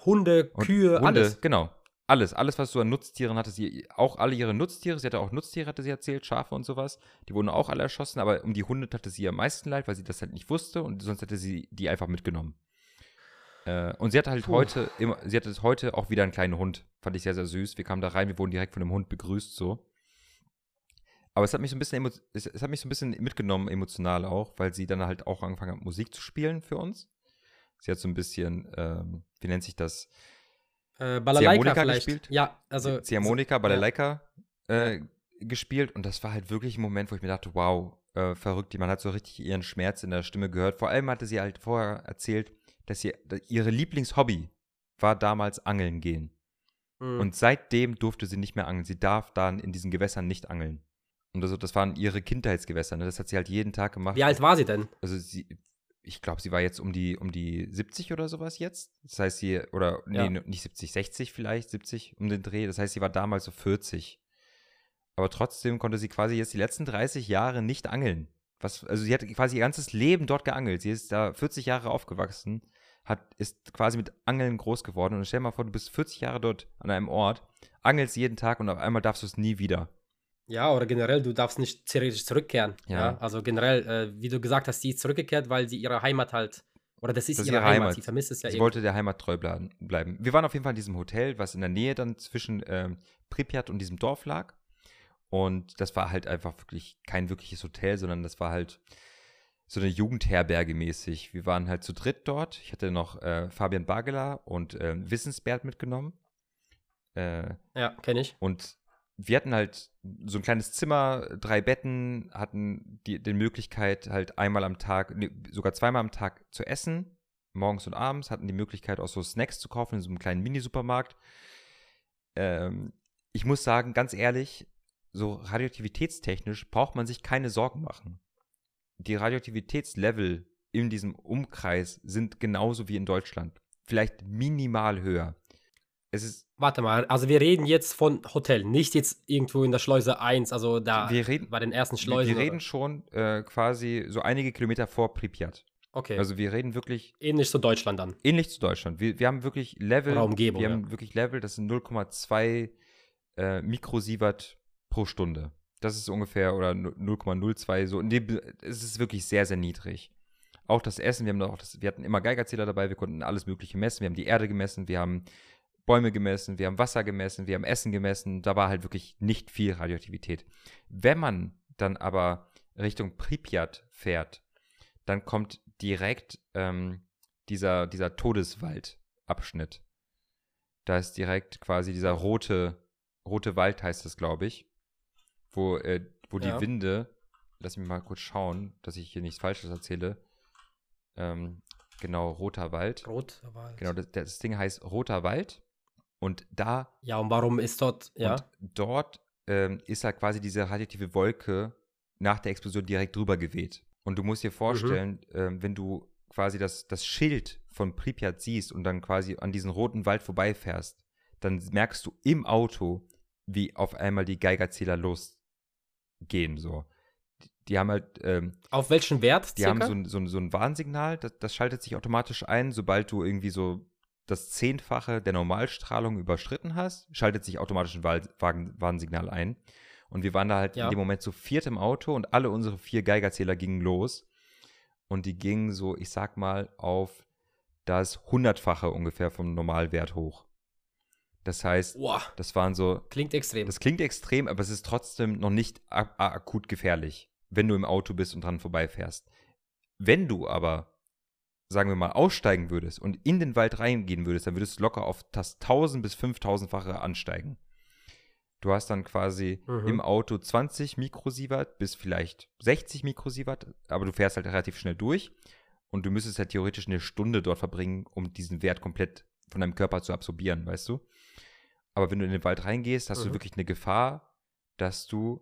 Hunde, Und Kühe, Hunde, alles. Genau. Alles, alles, was so an Nutztieren hatte sie, auch alle ihre Nutztiere, sie hatte auch Nutztiere, hatte sie erzählt, Schafe und sowas, die wurden auch alle erschossen, aber um die Hunde hatte sie am meisten leid, weil sie das halt nicht wusste und sonst hätte sie die einfach mitgenommen. Äh, und sie hat halt Puh. heute, immer, sie hatte heute auch wieder einen kleinen Hund. Fand ich sehr, sehr süß. Wir kamen da rein, wir wurden direkt von dem Hund begrüßt, so. Aber es hat mich so ein bisschen, es, es hat mich so ein bisschen mitgenommen, emotional auch, weil sie dann halt auch angefangen hat, Musik zu spielen für uns. Sie hat so ein bisschen, ähm, wie nennt sich das? Äh, Balalaika gespielt? Ja, also. Ziehharmonika, ja. Balalaika äh, gespielt und das war halt wirklich ein Moment, wo ich mir dachte, wow, äh, verrückt, die man hat so richtig ihren Schmerz in der Stimme gehört. Vor allem hatte sie halt vorher erzählt, dass sie dass ihre Lieblingshobby war damals Angeln gehen. Mhm. Und seitdem durfte sie nicht mehr angeln. Sie darf dann in diesen Gewässern nicht angeln. Und also, das waren ihre Kindheitsgewässer. Ne? Das hat sie halt jeden Tag gemacht. Wie alt war sie denn? Also sie, ich glaube, sie war jetzt um die, um die 70 oder sowas jetzt. Das heißt, sie, oder nee, Ja. nicht 70, 60 vielleicht, 70 um den Dreh. Das heißt, sie war damals so 40. Aber trotzdem konnte sie quasi jetzt die letzten 30 Jahre nicht angeln. Was, also sie hat quasi ihr ganzes Leben dort geangelt. Sie ist da 40 Jahre aufgewachsen, hat, ist quasi mit Angeln groß geworden. Und stell dir mal vor, du bist 40 Jahre dort an einem Ort, angelst jeden Tag und auf einmal darfst du es nie wieder. Ja, oder generell, du darfst nicht theoretisch zurückkehren. Ja. Ja. Also generell, äh, wie du gesagt hast, sie ist zurückgekehrt, weil sie ihre Heimat halt. Oder das ist Das ist ihre ihre Heimat. Heimat. Sie vermisst es ja Sie irgendwie. wollte der Heimat treu bleiben- bleiben. Wir waren auf jeden Fall in diesem Hotel, was in der Nähe dann zwischen ähm, Pripyat und diesem Dorf lag. Und das war halt einfach wirklich kein wirkliches Hotel, sondern das war halt so eine Jugendherberge mäßig. Wir waren halt zu dritt dort. Ich hatte noch äh, Fabian Bagela und ähm, Wissensbert mitgenommen. Äh, Ja, kenne ich. und wir hatten halt so ein kleines Zimmer, drei Betten, hatten die, die Möglichkeit, halt einmal am Tag, nee, sogar zweimal am Tag zu essen, morgens und abends, hatten die Möglichkeit, auch so Snacks zu kaufen in so einem kleinen Minisupermarkt. Ähm, ich muss sagen, ganz ehrlich, so radioaktivitätstechnisch braucht man sich keine Sorgen machen. Die Radioaktivitätslevel in diesem Umkreis sind genauso wie in Deutschland. Vielleicht minimal höher. Es ist Warte mal, also wir reden jetzt von Hotel, nicht jetzt irgendwo in der Schleuse 1, also da Wir reden- bei den ersten Wir, Schleusen. wir reden oder- schon äh, quasi so einige Kilometer vor Pripyat. Okay, Also wir reden wirklich ähnlich zu Deutschland dann. ähnlich zu Deutschland. Wir, wir haben wirklich Level. Oder Umgebung, Wir ja. haben wirklich Level, das sind 0,2 äh, Mikrosievert pro Stunde. Das ist ungefähr, oder 0,02, so. dem- Es ist wirklich sehr, sehr niedrig. Auch das Essen, wir haben auch das, wir hatten immer Geigerzähler dabei, wir konnten alles Mögliche messen. Wir haben die Erde gemessen, wir haben Bäume gemessen, wir haben Wasser gemessen, wir haben Essen gemessen. Da war halt wirklich nicht viel Radioaktivität. Wenn man dann aber Richtung Pripyat fährt, dann kommt direkt ähm, dieser, dieser Todeswaldabschnitt. Da ist direkt quasi dieser rote, rote Wald, heißt das, glaube ich, wo, äh, wo die Ja. Winde, lass mich mal kurz schauen, dass ich hier nichts Falsches erzähle. Ähm, genau, roter Wald. Rot. Wald. Genau, das, das Ding heißt roter Wald. Und da Ja, und warum ist dort, ja? dort ähm, ist halt quasi diese radioaktive Wolke nach der Explosion direkt drüber geweht. Und du musst dir vorstellen, ähm, wenn du quasi das, das Schild von Pripyat siehst und dann quasi an diesen roten Wald vorbeifährst, dann merkst du im Auto, wie auf einmal die Geigerzähler losgehen. So. Die, die haben halt, ähm, Auf welchen Wert die circa? haben so ein, so ein, so ein Warnsignal, das, das schaltet sich automatisch ein, sobald du irgendwie so das Zehnfache der Normalstrahlung überschritten hast, schaltet sich automatisch ein Warn- Warnsignal ein. Und wir waren da halt Ja. in dem Moment zu viert im Auto und alle unsere vier Geigerzähler gingen los. Und die gingen so, ich sag mal, auf das Hundertfache ungefähr vom Normalwert hoch. Das heißt, Boah, das waren so klingt extrem. das klingt extrem, aber es ist trotzdem noch nicht akut gefährlich, wenn du im Auto bist und dran vorbeifährst. Wenn du aber, sagen wir mal, aussteigen würdest und in den Wald reingehen würdest, dann würdest du locker auf das 1000 bis 5000-fache ansteigen. Du hast dann quasi Mhm. im Auto 20 Mikrosievert bis vielleicht 60 Mikrosievert, aber du fährst halt relativ schnell durch und du müsstest halt theoretisch eine Stunde dort verbringen, um diesen Wert komplett von deinem Körper zu absorbieren, weißt du? Aber wenn du in den Wald reingehst, hast du Mhm. wirklich eine Gefahr, dass du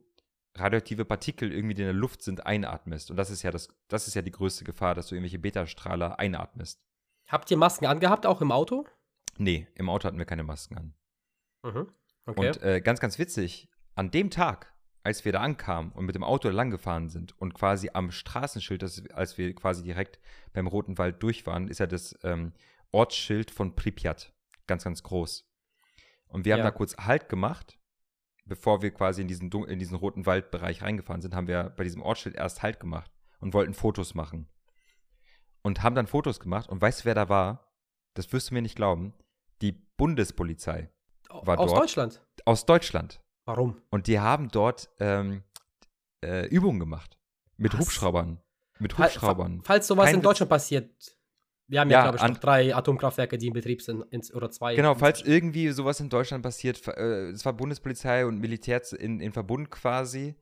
radioaktive Partikel irgendwie, die in der Luft sind, einatmest. Und das ist ja das, das ist ja die größte Gefahr, dass du irgendwelche Betastrahler einatmest. Habt ihr Masken angehabt, auch im Auto? Nee, im Auto hatten wir keine Masken an. Mhm. Okay. Und äh, ganz, ganz witzig, an dem Tag, als wir da ankamen und mit dem Auto lang gefahren sind und quasi am Straßenschild, das, als wir quasi direkt beim Roten Wald durch waren, ist ja das ähm, Ortsschild von Pripyat. Ganz, ganz groß. Und wir haben Ja. da kurz Halt gemacht, bevor wir quasi in diesen, in diesen Roten Waldbereich reingefahren sind, haben wir bei diesem Ortsschild erst Halt gemacht und wollten Fotos machen. Und haben dann Fotos gemacht und weißt du, wer da war? das wirst du mir nicht glauben, die Bundespolizei war Aus dort. Deutschland. aus Deutschland. Warum? Und die haben dort ähm, äh, Übungen gemacht. Mit Was? Hubschraubern. Mit Hubschraubern. Falls sowas Kein in. Deutschland passiert, wir haben ja, Ja, glaube ich, an- noch drei Atomkraftwerke, die in Betrieb sind, oder zwei. Genau, falls irgendwie sowas in Deutschland passiert, äh, es war Bundespolizei und Militär in, in Verbund quasi.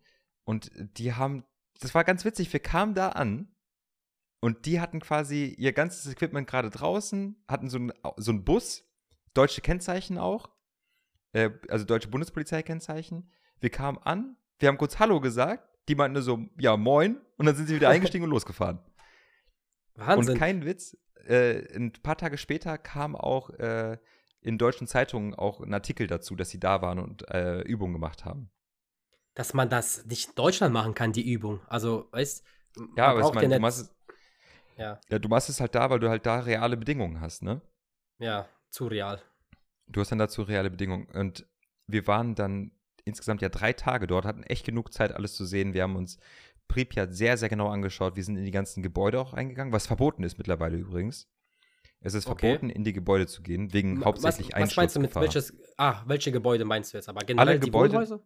Und die haben, das war ganz witzig, wir kamen da an und die hatten quasi ihr ganzes Equipment gerade draußen, hatten so einen so einen Bus, deutsche Kennzeichen auch, äh, also deutsche Bundespolizei-Kennzeichen. Wir kamen an, wir haben kurz Hallo gesagt, die meinten nur so, ja, moin, und dann sind sie wieder eingestiegen und losgefahren. Wahnsinn. Und kein Witz, äh, ein paar Tage später kam auch äh, in deutschen Zeitungen auch ein Artikel dazu, dass sie da waren und äh, Übungen gemacht haben. dass man das nicht in Deutschland machen kann, die Übung. Also, weißt Ja, aber ich meine, du machst, es- ja, ja, du machst es halt da, weil du halt da reale Bedingungen hast, ne? ja, zu real. Du hast dann dazu reale Bedingungen. Und wir waren dann insgesamt ja drei Tage dort, hatten echt genug Zeit, alles zu sehen. Wir haben uns Pripyat sehr, sehr genau angeschaut. Wir sind in die ganzen Gebäude auch eingegangen, was verboten ist mittlerweile übrigens. Es ist Okay. verboten, in die Gebäude zu gehen, wegen hauptsächlich was, was meinst du mit welches? Ah, welche Gebäude meinst du jetzt? Aber generell die Gebäude- Wohnhäuser?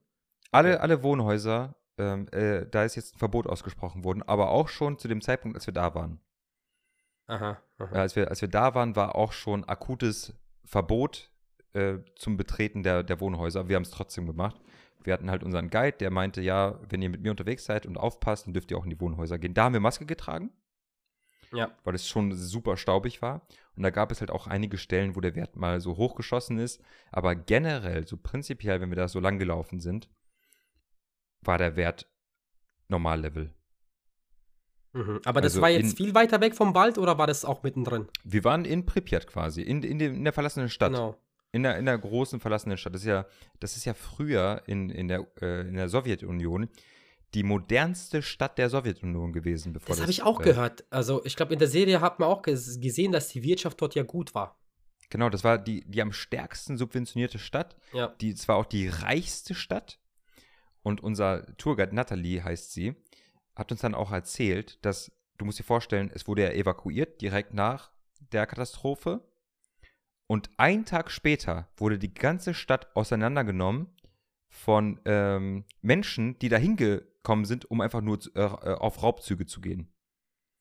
Alle, alle Wohnhäuser, ähm, äh, da ist jetzt ein Verbot ausgesprochen worden, aber auch schon zu dem Zeitpunkt, als wir da waren. Aha. aha. Als, wir, als wir da waren, war auch schon akutes Verbot äh, zum Betreten der, der Wohnhäuser. Wir haben es trotzdem gemacht. Wir hatten halt unseren Guide, der meinte, ja, wenn ihr mit mir unterwegs seid und aufpasst, dann dürft ihr auch in die Wohnhäuser gehen. Da haben wir Maske getragen, Ja. weil es schon super staubig war. Und da gab es halt auch einige Stellen, wo der Wert mal so hochgeschossen ist. Aber generell, so prinzipiell, wenn wir da so lang gelaufen sind, war der Wert Normallevel. Mhm. Aber das Also war jetzt in- viel weiter weg vom Wald oder war das auch mittendrin? Wir waren in Pripyat quasi, in, in, dem, in der verlassenen Stadt. Genau. In der, in der großen verlassenen Stadt. Das ist ja, das ist ja früher in, in, der, äh, in der Sowjetunion die modernste Stadt der Sowjetunion gewesen. Bevor Das habe ich auch äh, gehört. Also, ich glaube, in der Serie hat man auch ges- gesehen, dass die Wirtschaft dort ja gut war. Genau, das war die, die am stärksten subventionierte Stadt. Ja. Die es war auch die reichste Stadt. Und unser Tourguide Natalie heißt sie, hat uns dann auch erzählt, dass, du musst dir vorstellen, es wurde ja evakuiert direkt nach der Katastrophe. Und einen Tag später wurde die ganze Stadt auseinandergenommen von ähm, Menschen, die da hingekommen sind, um einfach nur zu, äh, äh, auf Raubzüge zu gehen.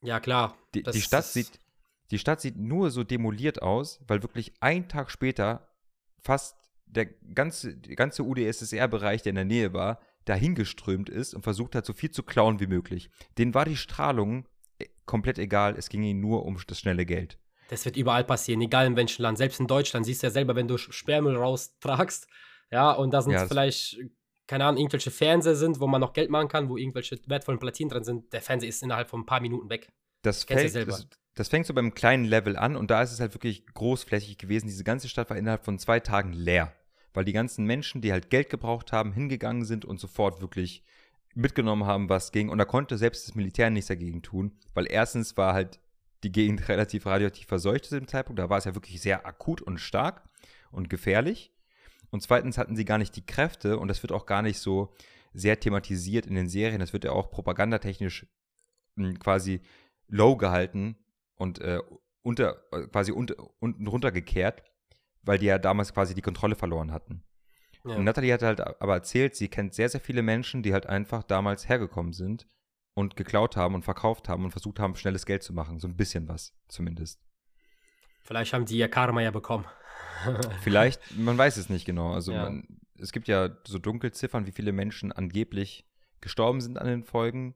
Ja, klar. Die, die, Stadt sieht, die Stadt sieht nur so demoliert aus, weil wirklich ein Tag später fast der ganze, der ganze UdSSR-Bereich, der in der Nähe war, dahingeströmt ist und versucht hat, so viel zu klauen wie möglich. Denen war die Strahlung äh, komplett egal, es ging ihnen nur um das schnelle Geld. Das wird überall passieren, egal in welchem Land. Selbst in Deutschland siehst du ja selber, wenn du Sperrmüll raustragst, ja, und da sind Ja, vielleicht, keine Ahnung, irgendwelche Fernseher sind, wo man noch Geld machen kann, wo irgendwelche wertvollen Platinen drin sind. Der Fernseher ist innerhalb von ein paar Minuten weg. Das, fällt, das, das fängt so beim kleinen Level an und da ist es halt wirklich großflächig gewesen. Diese ganze Stadt war innerhalb von zwei Tagen leer, weil die ganzen Menschen, die halt Geld gebraucht haben, hingegangen sind und sofort wirklich mitgenommen haben, was ging. Und da konnte selbst das Militär nichts dagegen tun, weil erstens war halt die Gegend relativ radioaktiv verseucht zu dem Zeitpunkt. Da war es ja wirklich sehr akut und stark und gefährlich. Und zweitens hatten sie gar nicht die Kräfte und das wird auch gar nicht so sehr thematisiert in den Serien. Das wird ja auch propagandatechnisch mh, quasi low gehalten und äh, unter, quasi unter, unten runtergekehrt, weil die ja damals quasi die Kontrolle verloren hatten. Ja. Und Natalie hat halt aber erzählt, sie kennt sehr, sehr viele Menschen, die halt einfach damals hergekommen sind und geklaut haben und verkauft haben und versucht haben, schnelles Geld zu machen. So ein bisschen was zumindest. Vielleicht haben die ihr Karma ja bekommen. Vielleicht, man weiß es nicht genau. Also Ja. man, es gibt ja so Dunkelziffern, wie viele Menschen angeblich gestorben sind an den Folgen.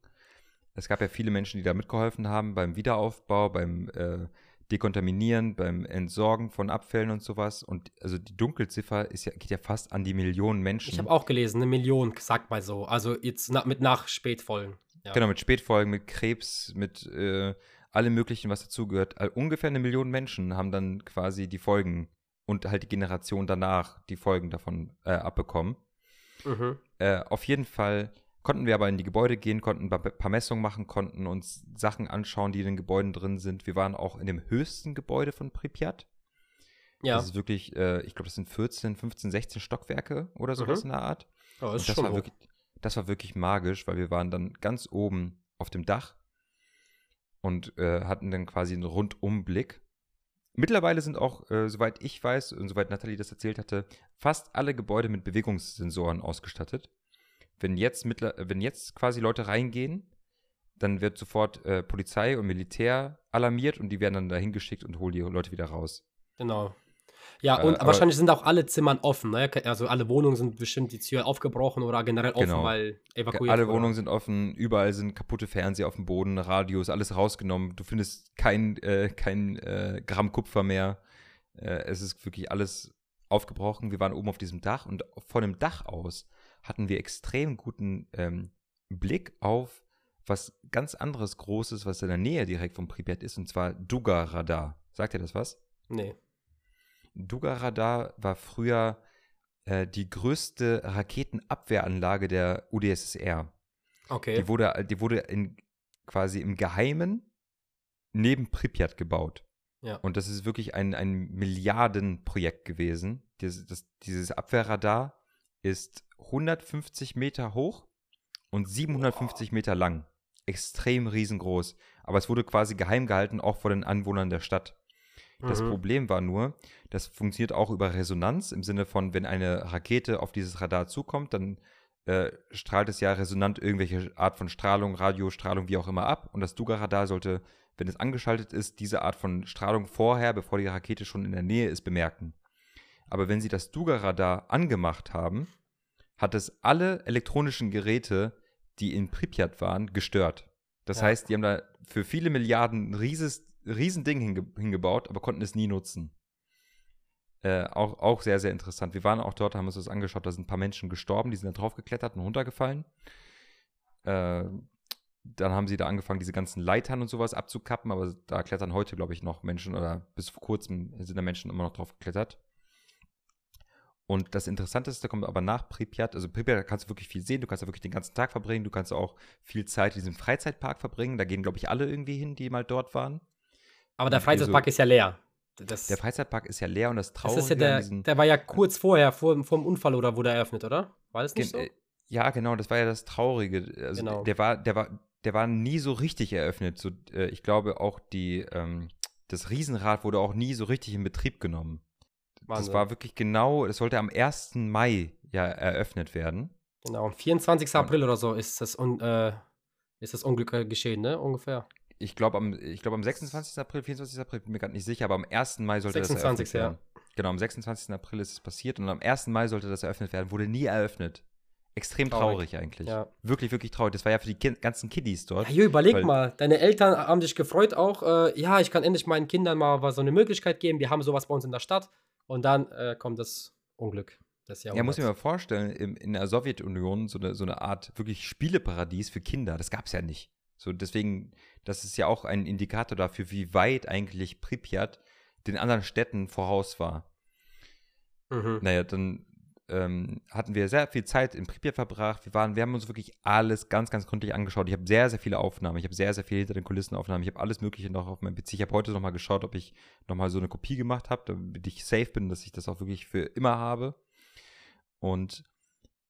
Es gab ja viele Menschen, die da mitgeholfen haben beim Wiederaufbau, beim äh, Dekontaminieren, beim Entsorgen von Abfällen und sowas. Und also die Dunkelziffer ist ja, geht ja fast an die Millionen Menschen. Ich habe auch gelesen, eine Million, sag mal so. Also jetzt na, mit Nach-Spätfolgen. Ja. Genau, mit Spätfolgen, mit Krebs, mit äh, allem Möglichen, was dazugehört. All- Ungefähr eine Million Menschen haben dann quasi die Folgen und halt die Generation danach die Folgen davon äh, abbekommen. Mhm. Äh, auf jeden Fall konnten wir aber in die Gebäude gehen, konnten ein paar- Messungen machen, konnten uns Sachen anschauen, die in den Gebäuden drin sind. Wir waren auch in dem höchsten Gebäude von Pripyat. Ja, Das ist wirklich, äh, ich glaube, das sind 14, 15, 16 Stockwerke oder sowas Mhm. in der Art. oh, Und ist das schon war wirklich, das war wirklich magisch, weil wir waren dann ganz oben auf dem Dach und äh, hatten dann quasi einen Rundumblick mittlerweile sind auch, äh, soweit ich weiß und soweit Nathalie das erzählt hatte, fast alle Gebäude mit Bewegungssensoren ausgestattet. Wenn jetzt, mittler, wenn jetzt quasi Leute reingehen, dann wird sofort äh, Polizei und Militär alarmiert und die werden dann dahin geschickt und holen die Leute wieder raus. Genau. Ja, Äh, und aber- wahrscheinlich sind auch alle Zimmern offen, ne? Also alle Wohnungen sind bestimmt die Tür aufgebrochen oder generell offen, Genau. weil evakuiert Alle wurde. Wohnungen sind offen, überall sind kaputte Fernseher auf dem Boden, Radios, alles rausgenommen. Du findest kein, äh, kein äh, Gramm Kupfer mehr. Äh, es ist wirklich alles aufgebrochen. Wir waren oben auf diesem Dach und von dem Dach aus hatten wir extrem guten ähm, Blick auf was ganz anderes Großes, was in der Nähe direkt vom Pripyat ist, und zwar Duga Radar. Sagt ihr das was? Nee. Duga Radar war früher äh, die größte Raketenabwehranlage der UdSSR. Okay. Die wurde, die wurde in, quasi im Geheimen neben Pripyat gebaut. Ja. Und das ist wirklich ein, ein Milliardenprojekt gewesen. Dieses, das, dieses Abwehrradar ist 150 Meter hoch und 750 Meter lang. Extrem riesengroß. Aber es wurde quasi geheim gehalten, auch vor den Anwohnern der Stadt. Das Mhm. Problem war nur, das funktioniert auch über Resonanz im Sinne von, wenn eine Rakete auf dieses Radar zukommt, dann äh, strahlt es ja resonant irgendwelche Art von Strahlung, Radiostrahlung, wie auch immer ab. Und das Duga-Radar sollte, wenn es angeschaltet ist, diese Art von Strahlung vorher, bevor die Rakete schon in der Nähe ist, bemerken. Aber wenn sie das Duga-Radar angemacht haben, hat es alle elektronischen Geräte, die in Pripyat waren, gestört. Das Ja. heißt, die haben da für viele Milliarden ein rieses, Riesending hinge hingebaut, aber konnten es nie nutzen. Äh, auch, auch sehr, sehr interessant. Wir waren auch dort, haben uns das angeschaut, da sind ein paar Menschen gestorben, die sind da drauf geklettert und runtergefallen. Äh, dann haben sie da angefangen, diese ganzen Leitern und sowas abzukappen, aber da klettern heute, glaube ich, noch Menschen oder bis vor kurzem sind da Menschen immer noch drauf geklettert. Und das Interessanteste kommt aber nach Pripyat. Also Pripyat kannst du wirklich viel sehen, du kannst da wirklich den ganzen Tag verbringen, du kannst auch viel Zeit in diesem Freizeitpark verbringen. Da gehen, glaube ich, alle irgendwie hin, die mal dort waren. Aber der Und hier so- Freizeitpark ist ja leer. Das, Der Freizeitpark ist ja leer und das das Traurige ist ja der, der war ja kurz vorher, vor, vor dem Unfall oder wurde eröffnet, oder? War das nicht so? Äh, Ja, genau, das war ja das Traurige. Also Genau. der war, der war, der war nie so richtig eröffnet. So, äh, ich glaube auch die, ähm, das Riesenrad wurde auch nie so richtig in Betrieb genommen. Das Wahnsinn. war wirklich genau, es sollte am 1. Mai ja eröffnet werden. Genau, am 24. April oder so ist das, un, äh, ist das Unglück äh, geschehen, ne? Ungefähr. Ich glaube am, ich glaube am 26. April, 24. April, bin mir gerade nicht sicher, aber am 1. Mai sollte 26., das eröffnet werden. Genau, am 26. April ist es passiert und am 1. Mai sollte das eröffnet werden, wurde nie eröffnet. Extrem Traurig. traurig, eigentlich. Ja. Wirklich, wirklich traurig. Das war ja für die kind ganzen Kiddies dort. Ja, jo, überleg mal, deine Eltern haben dich gefreut auch, äh, ja, ich kann endlich meinen Kindern mal so eine Möglichkeit geben, wir haben sowas bei uns in der Stadt und dann äh, kommt das Unglück Ja, muss ich mir mal vorstellen, im, in der Sowjetunion so eine, so eine Art wirklich Spieleparadies für Kinder, das gab es ja nicht. So, deswegen, das ist ja auch ein Indikator dafür, wie weit eigentlich Pripyat den anderen Städten voraus war. Mhm. Naja, dann ähm, hatten wir sehr viel Zeit in Pripyat verbracht. Wir, waren, wir haben uns wirklich alles ganz, ganz gründlich angeschaut. Ich habe sehr, sehr viele Aufnahmen. Ich habe sehr, sehr viel hinter den Kulissen Aufnahmen. Ich habe alles Mögliche noch auf meinem PC. Ich habe heute noch mal geschaut, ob ich noch mal so eine Kopie gemacht habe, damit ich safe bin, dass ich das auch wirklich für immer habe. Und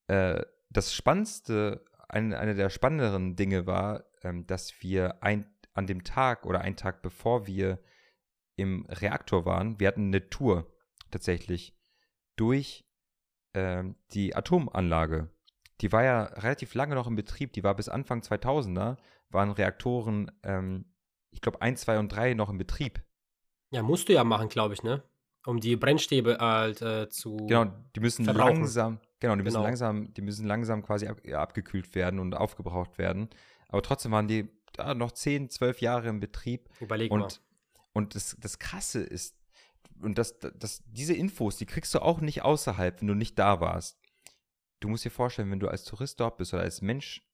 äh, das Spannendste, ein, eine der spannenderen Dinge war, ähm, dass wir ein, an dem Tag oder einen Tag bevor wir im Reaktor waren, wir hatten eine Tour tatsächlich durch ähm, die Atomanlage. Die war ja relativ lange noch in Betrieb, die war bis Anfang 2000er, waren Reaktoren, ähm, ich glaube 1, 2 und 3 noch in Betrieb. Ja, musst du ja machen, glaube ich, ne? Um die Brennstäbe halt äh, zu. Genau, die müssen Verbrauchen. langsam, genau, die müssen Genau. langsam, die müssen langsam quasi ab, ja, abgekühlt werden und aufgebraucht werden. Aber trotzdem waren die da noch 10, 12 Jahre im Betrieb. Überleg mal. Und, und das, das Krasse ist, und das, das, diese Infos, die kriegst du auch nicht außerhalb, wenn du nicht da warst. Du musst dir vorstellen, wenn du als Tourist dort bist oder als Mensch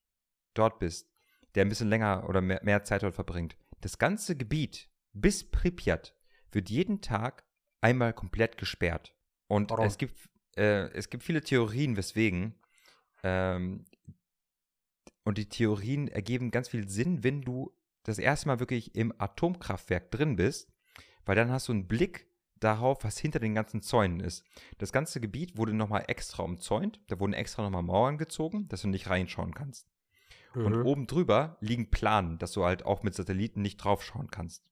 dort bist, der ein bisschen länger oder mehr, mehr Zeit dort verbringt, das ganze Gebiet bis Pripyat wird jeden Tag einmal komplett gesperrt. Und Warum? es gibt, äh, es gibt viele Theorien, weswegen. Ähm, und die Theorien ergeben ganz viel Sinn, wenn du das erste Mal wirklich im Atomkraftwerk drin bist, weil dann hast du einen Blick darauf, was hinter den ganzen Zäunen ist. Das ganze Gebiet wurde nochmal extra umzäunt, da wurden extra nochmal Mauern gezogen, dass du nicht reinschauen kannst. Und Mhm. oben drüber liegen Planen, dass du halt auch mit Satelliten nicht draufschauen kannst.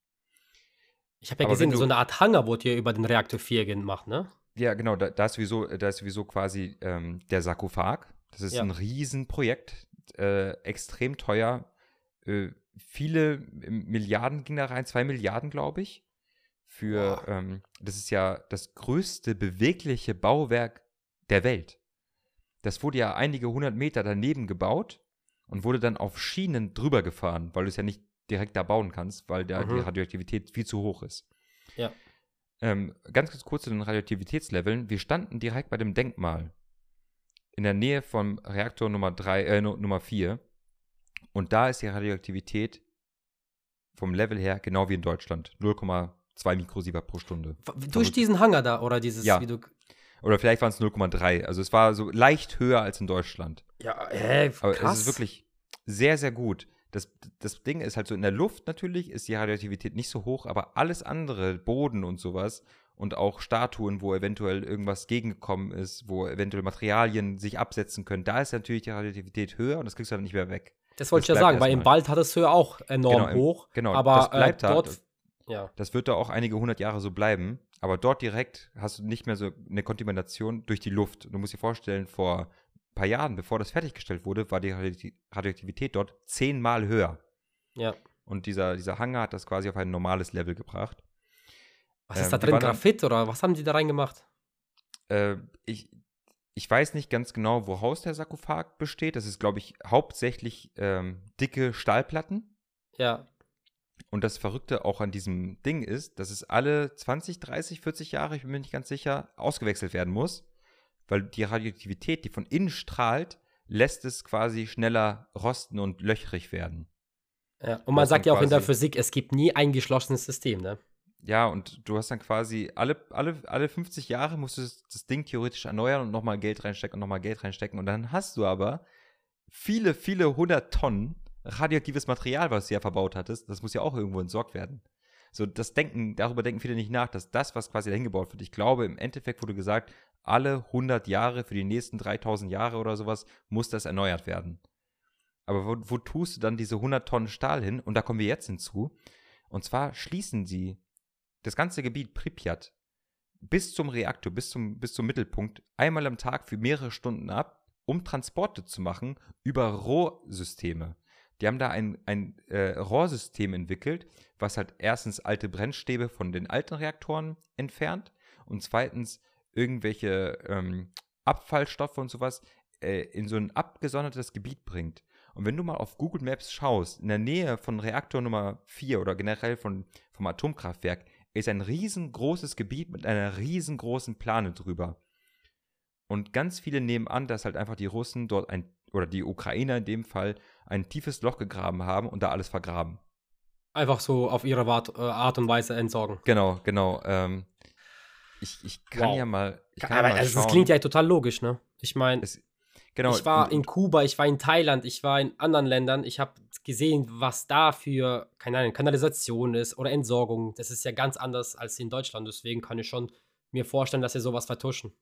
Ich habe ja Aber gesehen, so eine Art Hangar wurde hier über den Reaktor 4 gemacht, ne? Ja, genau, da, da, ist sowieso, da ist sowieso quasi ähm, der Sarkophag. Das ist Ja. ein Riesenprojekt, äh, extrem teuer. Äh, viele Milliarden ging da rein, zwei Milliarden, glaube ich. Für, ähm, das ist ja das größte bewegliche Bauwerk der Welt. Das wurde ja einige hundert Meter daneben gebaut und wurde dann auf Schienen drüber gefahren, weil du es ja nicht direkt da bauen kannst, weil da die Mhm. Radioaktivität viel zu hoch ist. Ja. Ähm, ganz, ganz kurz zu den Radioaktivitätsleveln. Wir standen direkt bei dem Denkmal. In der Nähe vom Reaktor Nummer 3, äh, Nu- Nummer 4. Und da ist die Radioaktivität vom Level her genau wie in Deutschland. 0,2 Mikrosievert pro Stunde. Durch Verrückt. diesen Hangar da oder dieses, Ja. wie du. Oder vielleicht waren es 0,3. Also es war so leicht höher als in Deutschland. Ja, Aber krass. es ist wirklich sehr, sehr gut. Das, das Ding ist halt so, in der Luft natürlich ist die Radioaktivität nicht so hoch, aber alles andere, Boden und sowas und auch Statuen, wo eventuell irgendwas gegengekommen ist, wo eventuell Materialien sich absetzen können, da ist natürlich die Radioaktivität höher und das kriegst du dann nicht mehr weg. Das wollte ich das ja bleibt sagen, weil im. Wald hat es höher auch enorm Genau, hoch. genau, aber das bleibt äh, da. dort. Ja. Das wird da auch einige hundert Jahre so bleiben, aber dort direkt hast du nicht mehr so eine Kontamination durch die Luft. Du musst dir vorstellen, vor paar Jahren, bevor das fertiggestellt wurde, war die Radioakti- Radioaktivität dort zehnmal höher. ja. Und dieser, dieser Hangar hat das quasi auf ein normales Level gebracht. Was Ähm, ist da die drin? Graphit oder was haben die da reingemacht? Äh, ich, ich weiß nicht ganz genau, woraus der Sarkophag besteht. Das ist, glaube ich, hauptsächlich ähm, dicke Stahlplatten. Ja. Und das Verrückte auch an diesem Ding ist, dass es alle 20, 30, 40 Jahre, ich bin mir nicht ganz sicher, ausgewechselt werden muss. Weil die Radioaktivität, die von innen strahlt, lässt es quasi schneller rosten und löchrig werden. ja. Und man sagt ja auch in der Physik, es gibt nie ein geschlossenes System, ne? Ja, und du hast dann quasi alle, alle, alle 50 Jahre musst du das, das Ding theoretisch erneuern und nochmal Geld reinstecken und nochmal Geld reinstecken. Und dann hast du aber viele, viele hundert Tonnen radioaktives Material, was du ja verbaut hattest. Das muss ja auch irgendwo entsorgt werden. So, das Denken, darüber denken viele nicht nach, dass das, was quasi dahin gebaut wird, ich glaube, im Endeffekt wurde gesagt, alle 100 Jahre für die nächsten 3000 Jahre oder sowas muss das erneuert werden. Aber wo, wo tust du dann diese 100 Tonnen Stahl hin? Und da kommen wir jetzt hinzu. Und zwar schließen sie das ganze Gebiet Pripyat bis zum Reaktor, bis zum, bis zum Mittelpunkt, einmal am Tag für mehrere Stunden ab, um Transporte zu machen über Rohrsysteme. Die haben da ein, ein äh, Rohrsystem entwickelt, was halt erstens alte Brennstäbe von den alten Reaktoren entfernt und zweitens irgendwelche ähm, Abfallstoffe und sowas äh, in so ein abgesondertes Gebiet bringt. Und wenn du mal auf Google Maps schaust, in der Nähe von Reaktor Nummer 4 oder generell von, vom Atomkraftwerk, ist ein riesengroßes Gebiet mit einer riesengroßen Plane drüber. Und ganz viele nehmen an, dass halt einfach die Russen dort ein, oder die Ukrainer in dem Fall, ein tiefes Loch gegraben haben und da alles vergraben. Einfach so auf ihre Art, äh, Art und Weise entsorgen. Genau, genau. Ähm, ich, ich kann Wow. ja mal. Ich kann Aber ja mal also, das klingt ja total logisch, ne? Ich meine, genau, ich war in Kuba, ich war in Thailand, ich war in anderen Ländern. Ich habe gesehen, was da für, keine Ahnung, Kanalisation ist oder Entsorgung. Das ist ja ganz anders als in Deutschland. Deswegen kann ich schon mir vorstellen, dass sie sowas vertuschen.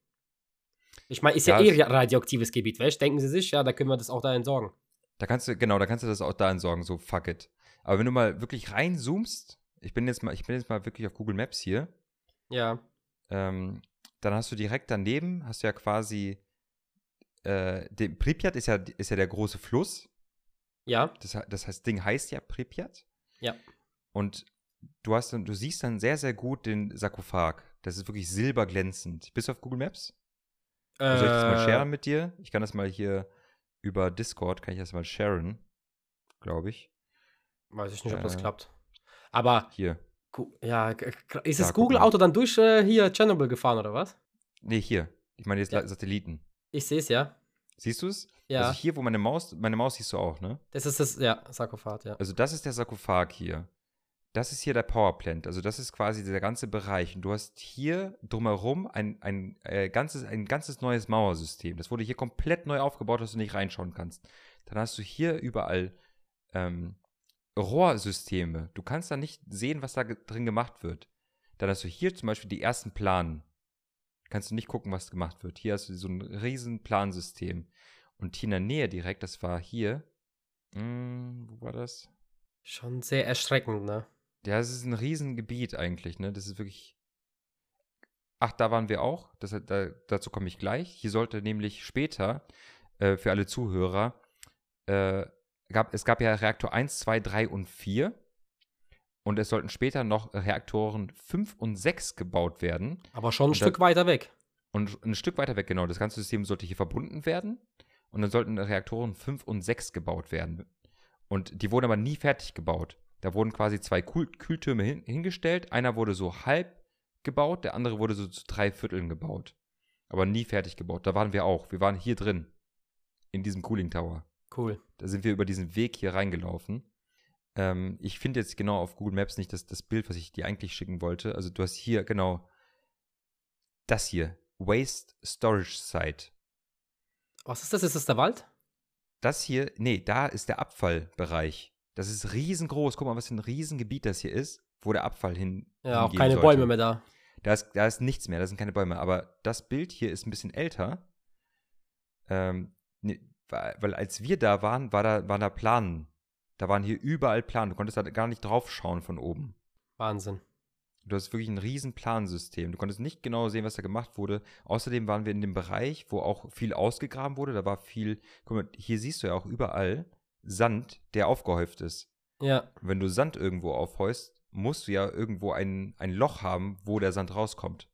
Ich meine, ist ja, Ja, eh es- radioaktives Gebiet, weißt Denken sie sich, ja, da können wir das auch da entsorgen. Da kannst du, genau, da kannst du das auch da entsorgen, so fuck it. Aber wenn du mal wirklich reinzoomst, ich bin jetzt mal, ich bin jetzt mal wirklich auf Google Maps hier, Ja. Ähm, dann hast du direkt daneben, hast du ja quasi, äh, den, Pripyat ist ja, ist ja der große Fluss. Ja. Das, das heißt, Ding heißt ja Pripyat. Ja. Und du hast dann, du siehst dann sehr, sehr gut den Sarkophag. Das ist wirklich silberglänzend. Bist du auf Google Maps? Soll ich das mal Äh, sharen mit dir? Ich kann das mal hier über Discord, kann ich das mal sharen, glaube ich. Weiß ich nicht, ob das Äh, klappt. Aber, Hier. Ja, ist Da, das mal. Google-Auto dann durch äh, hier Tschernobyl gefahren, oder was? Nee, hier. Ich meine jetzt Ja. Satelliten. Ich sehe es, ja. Siehst du es? Ja, Also hier, wo meine Maus, meine Maus siehst du auch, ne? das ist das, ja, Sarkophag, ja. Also das ist der Sarkophag hier. Das ist hier der Powerplant. Also das ist quasi der ganze Bereich. Und du hast hier drumherum ein, ein, äh, ganzes, ein ganzes neues Mauersystem. Das wurde hier komplett neu aufgebaut, dass du nicht reinschauen kannst. Dann hast du hier überall ähm, Rohrsysteme. Du kannst da nicht sehen, was da drin gemacht wird. Dann hast du hier zum Beispiel die ersten Planen. Kannst du nicht gucken, was gemacht wird. Hier hast du so ein riesen Plansystem. Und hier in der Nähe direkt, das war hier. Hm, wo war das? Schon sehr erschreckend, ne? Ja, es ist ein Riesengebiet eigentlich, ne? Das ist wirklich. Ach, da waren wir auch. Das, da, dazu komme ich gleich. Hier sollte nämlich später äh, für alle Zuhörer, äh, gab, es gab ja Reaktor 1, 2, 3 und 4. Und es sollten später noch Reaktoren 5 und 6 gebaut werden. Aber schon ein Und Stück da- weiter weg. Und ein Stück weiter weg, genau. Das ganze System sollte hier verbunden werden. Und dann sollten Reaktoren 5 und 6 gebaut werden. Und die wurden aber nie fertig gebaut. Da wurden quasi zwei Kühl Kühltürme hin hingestellt. Einer wurde so halb gebaut, der andere wurde so zu drei Vierteln gebaut. Aber nie fertig gebaut. Da waren wir auch. Wir waren hier drin. In diesem Cooling Tower. Cool. Da sind wir über diesen Weg hier reingelaufen. Ähm, ich finde jetzt genau auf Google Maps nicht das, das Bild, was ich dir eigentlich schicken wollte. Also du hast hier genau das hier. Waste Storage Site. Was ist das? Ist das der Wald? Das hier, nee, da ist der Abfallbereich. Das ist riesengroß. Guck mal, was für ein Riesengebiet das hier ist, wo der Abfall hin. Ja, auch keine sollte. Bäume mehr da. Da ist, da ist nichts mehr, da sind keine Bäume. Aber das Bild hier ist ein bisschen älter. Ähm, ne, weil, weil als wir da waren, war da, waren da Planen. Da waren hier überall Planen. Du konntest da gar nicht drauf schauen von oben. Wahnsinn. Du hast wirklich ein riesen Plansystem. Du konntest nicht genau sehen, was da gemacht wurde. Außerdem waren wir in dem Bereich, wo auch viel ausgegraben wurde. Da war viel, guck mal, hier siehst du ja auch überall Sand, der aufgehäuft ist. Ja. Wenn du Sand irgendwo aufhäust, musst du ja irgendwo ein, ein Loch haben, wo der Sand rauskommt.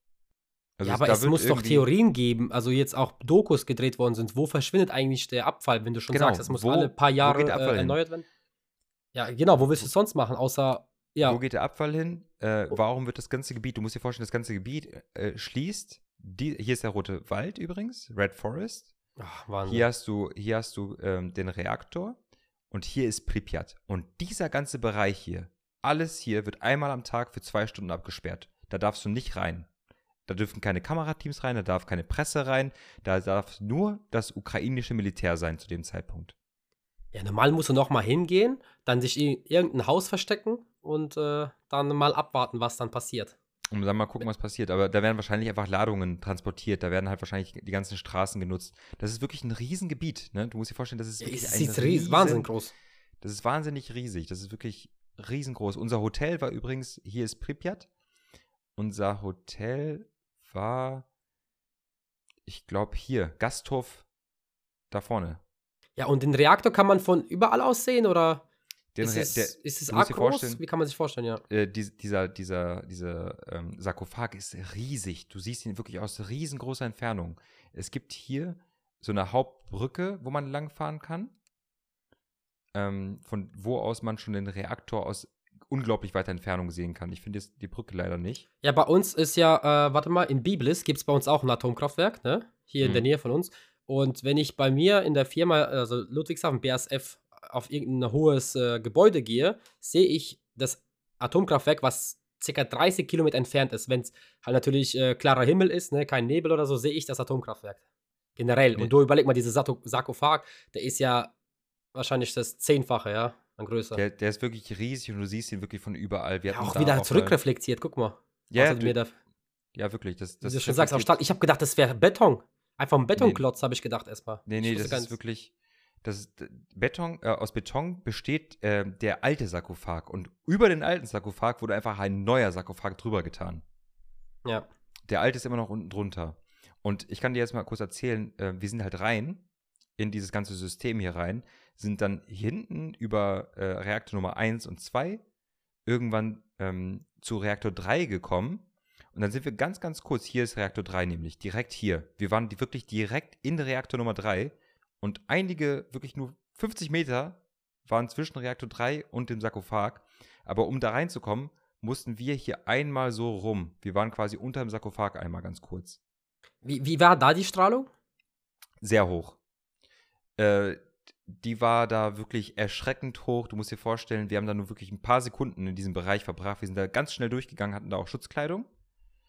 Also ja, aber es muss doch Theorien geben, also jetzt auch Dokus gedreht worden sind. Wo verschwindet eigentlich der Abfall, wenn du schon Genau, sagst, es muss wo- alle paar Jahre äh, erneuert werden? Ja, genau, wo willst du es sonst machen, außer, ja, Wo geht der Abfall hin? Äh, warum wird das ganze Gebiet, du musst dir vorstellen, das ganze Gebiet äh, schließt. Die, hier ist der rote Wald übrigens, Red Forest. Ach, Wahnsinn. Hier hast du, hier hast du ähm, den Reaktor und hier ist Pripyat. Und dieser ganze Bereich hier, alles hier wird einmal am Tag für zwei Stunden abgesperrt. Da darfst du nicht rein. Da dürfen keine Kamerateams rein, da darf keine Presse rein, da darf nur das ukrainische Militär sein zu dem Zeitpunkt. Ja, normal musst du noch mal hingehen, dann sich in irgendein Haus verstecken und äh, dann mal abwarten, was dann passiert. Und dann mal gucken, was passiert. Aber da werden wahrscheinlich einfach Ladungen transportiert, da werden halt wahrscheinlich die ganzen Straßen genutzt. Das ist wirklich ein Riesengebiet, ne? Du musst dir vorstellen, das ist Ja, wirklich es ein ist ries riesen- wahnsinnig groß. Das ist wahnsinnig riesig. Das ist wirklich riesengroß. Unser Hotel war übrigens, hier ist Pripyat. Unser Hotel war, ich glaube, hier, Gasthof da vorne. Ja, und den Reaktor kann man von überall aus sehen oder Den ist es, der, ist es arg groß? Wie kann man sich vorstellen, ja? äh, dies- dieser, dieser, dieser ähm, Sarkophag ist riesig. Du siehst ihn wirklich aus riesengroßer Entfernung. Es gibt hier so eine Hauptbrücke, wo man langfahren kann. Ähm, von wo aus man schon den Reaktor aus unglaublich weiter Entfernung sehen kann. Ich finde die Brücke leider nicht. Ja, bei uns ist ja, äh, warte mal, in Biblis gibt es bei uns auch ein Atomkraftwerk, ne? Hier in Mhm. der Nähe von uns. Und wenn ich bei mir in der Firma, also Ludwigshafen, BASF, auf irgendein hohes äh, Gebäude gehe, sehe ich das Atomkraftwerk, was circa 30 Kilometer entfernt ist. Wenn es halt natürlich äh, klarer Himmel ist, ne, kein Nebel oder so, sehe ich das Atomkraftwerk. Generell. Nee. Und du überleg mal, dieser Sarkophag, der ist ja wahrscheinlich das Zehnfache, ja, an Größe. Der, der ist wirklich riesig und du siehst ihn wirklich von überall. Wir ja, auch wieder mal- zurückreflektiert, guck mal. Ja, du, da ja, wirklich. Das, Wie das du schon sagst, reflektiert- Stahl. Ich habe gedacht, das wäre Beton. Einfach ein Betonklotz, habe ich gedacht erstmal. Nee, nee, das ist wirklich. Das Beton, äh, aus Beton besteht äh, der alte Sarkophag. Und über den alten Sarkophag wurde einfach ein neuer Sarkophag drüber getan. Ja. Der alte ist immer noch unten drunter. Und ich kann dir jetzt mal kurz erzählen, äh, wir sind halt rein in dieses ganze System hier rein, sind dann hinten über äh, Reaktor Nummer 1 und 2 irgendwann ähm, zu Reaktor 3 gekommen. Und dann sind wir ganz, ganz kurz, hier ist Reaktor 3 nämlich, direkt hier. Wir waren die, wirklich direkt in Reaktor Nummer 3 und einige, wirklich nur 50 Meter waren zwischen Reaktor 3 und dem Sarkophag. Aber um da reinzukommen, mussten wir hier einmal so rum. Wir waren quasi unter dem Sarkophag einmal ganz kurz. Wie, wie war da die Strahlung? Sehr hoch. Äh, die war da wirklich erschreckend hoch. Du musst dir vorstellen, wir haben da nur wirklich ein paar Sekunden in diesem Bereich verbracht. Wir sind da ganz schnell durchgegangen, hatten da auch Schutzkleidung.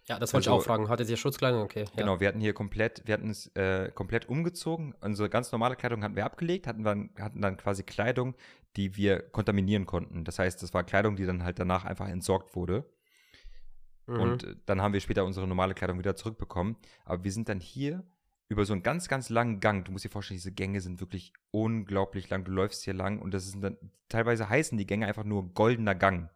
Ja, das wollte Also- ich auch fragen. Hattet ihr Schutzkleidung? Okay. Ja. Genau, wir hatten hier komplett, wir hatten es äh, komplett umgezogen. Unsere ganz normale Kleidung hatten wir abgelegt, hatten dann, hatten dann quasi Kleidung, die wir kontaminieren konnten. Das heißt, das war Kleidung, die dann halt danach einfach entsorgt wurde. Mhm. Und äh, dann haben wir später unsere normale Kleidung wieder zurückbekommen. Aber wir sind dann hier über so einen ganz, ganz langen Gang. Du musst dir vorstellen, diese Gänge sind wirklich unglaublich lang. Du läufst hier lang und das sind dann, teilweise heißen die Gänge einfach nur goldener Gang.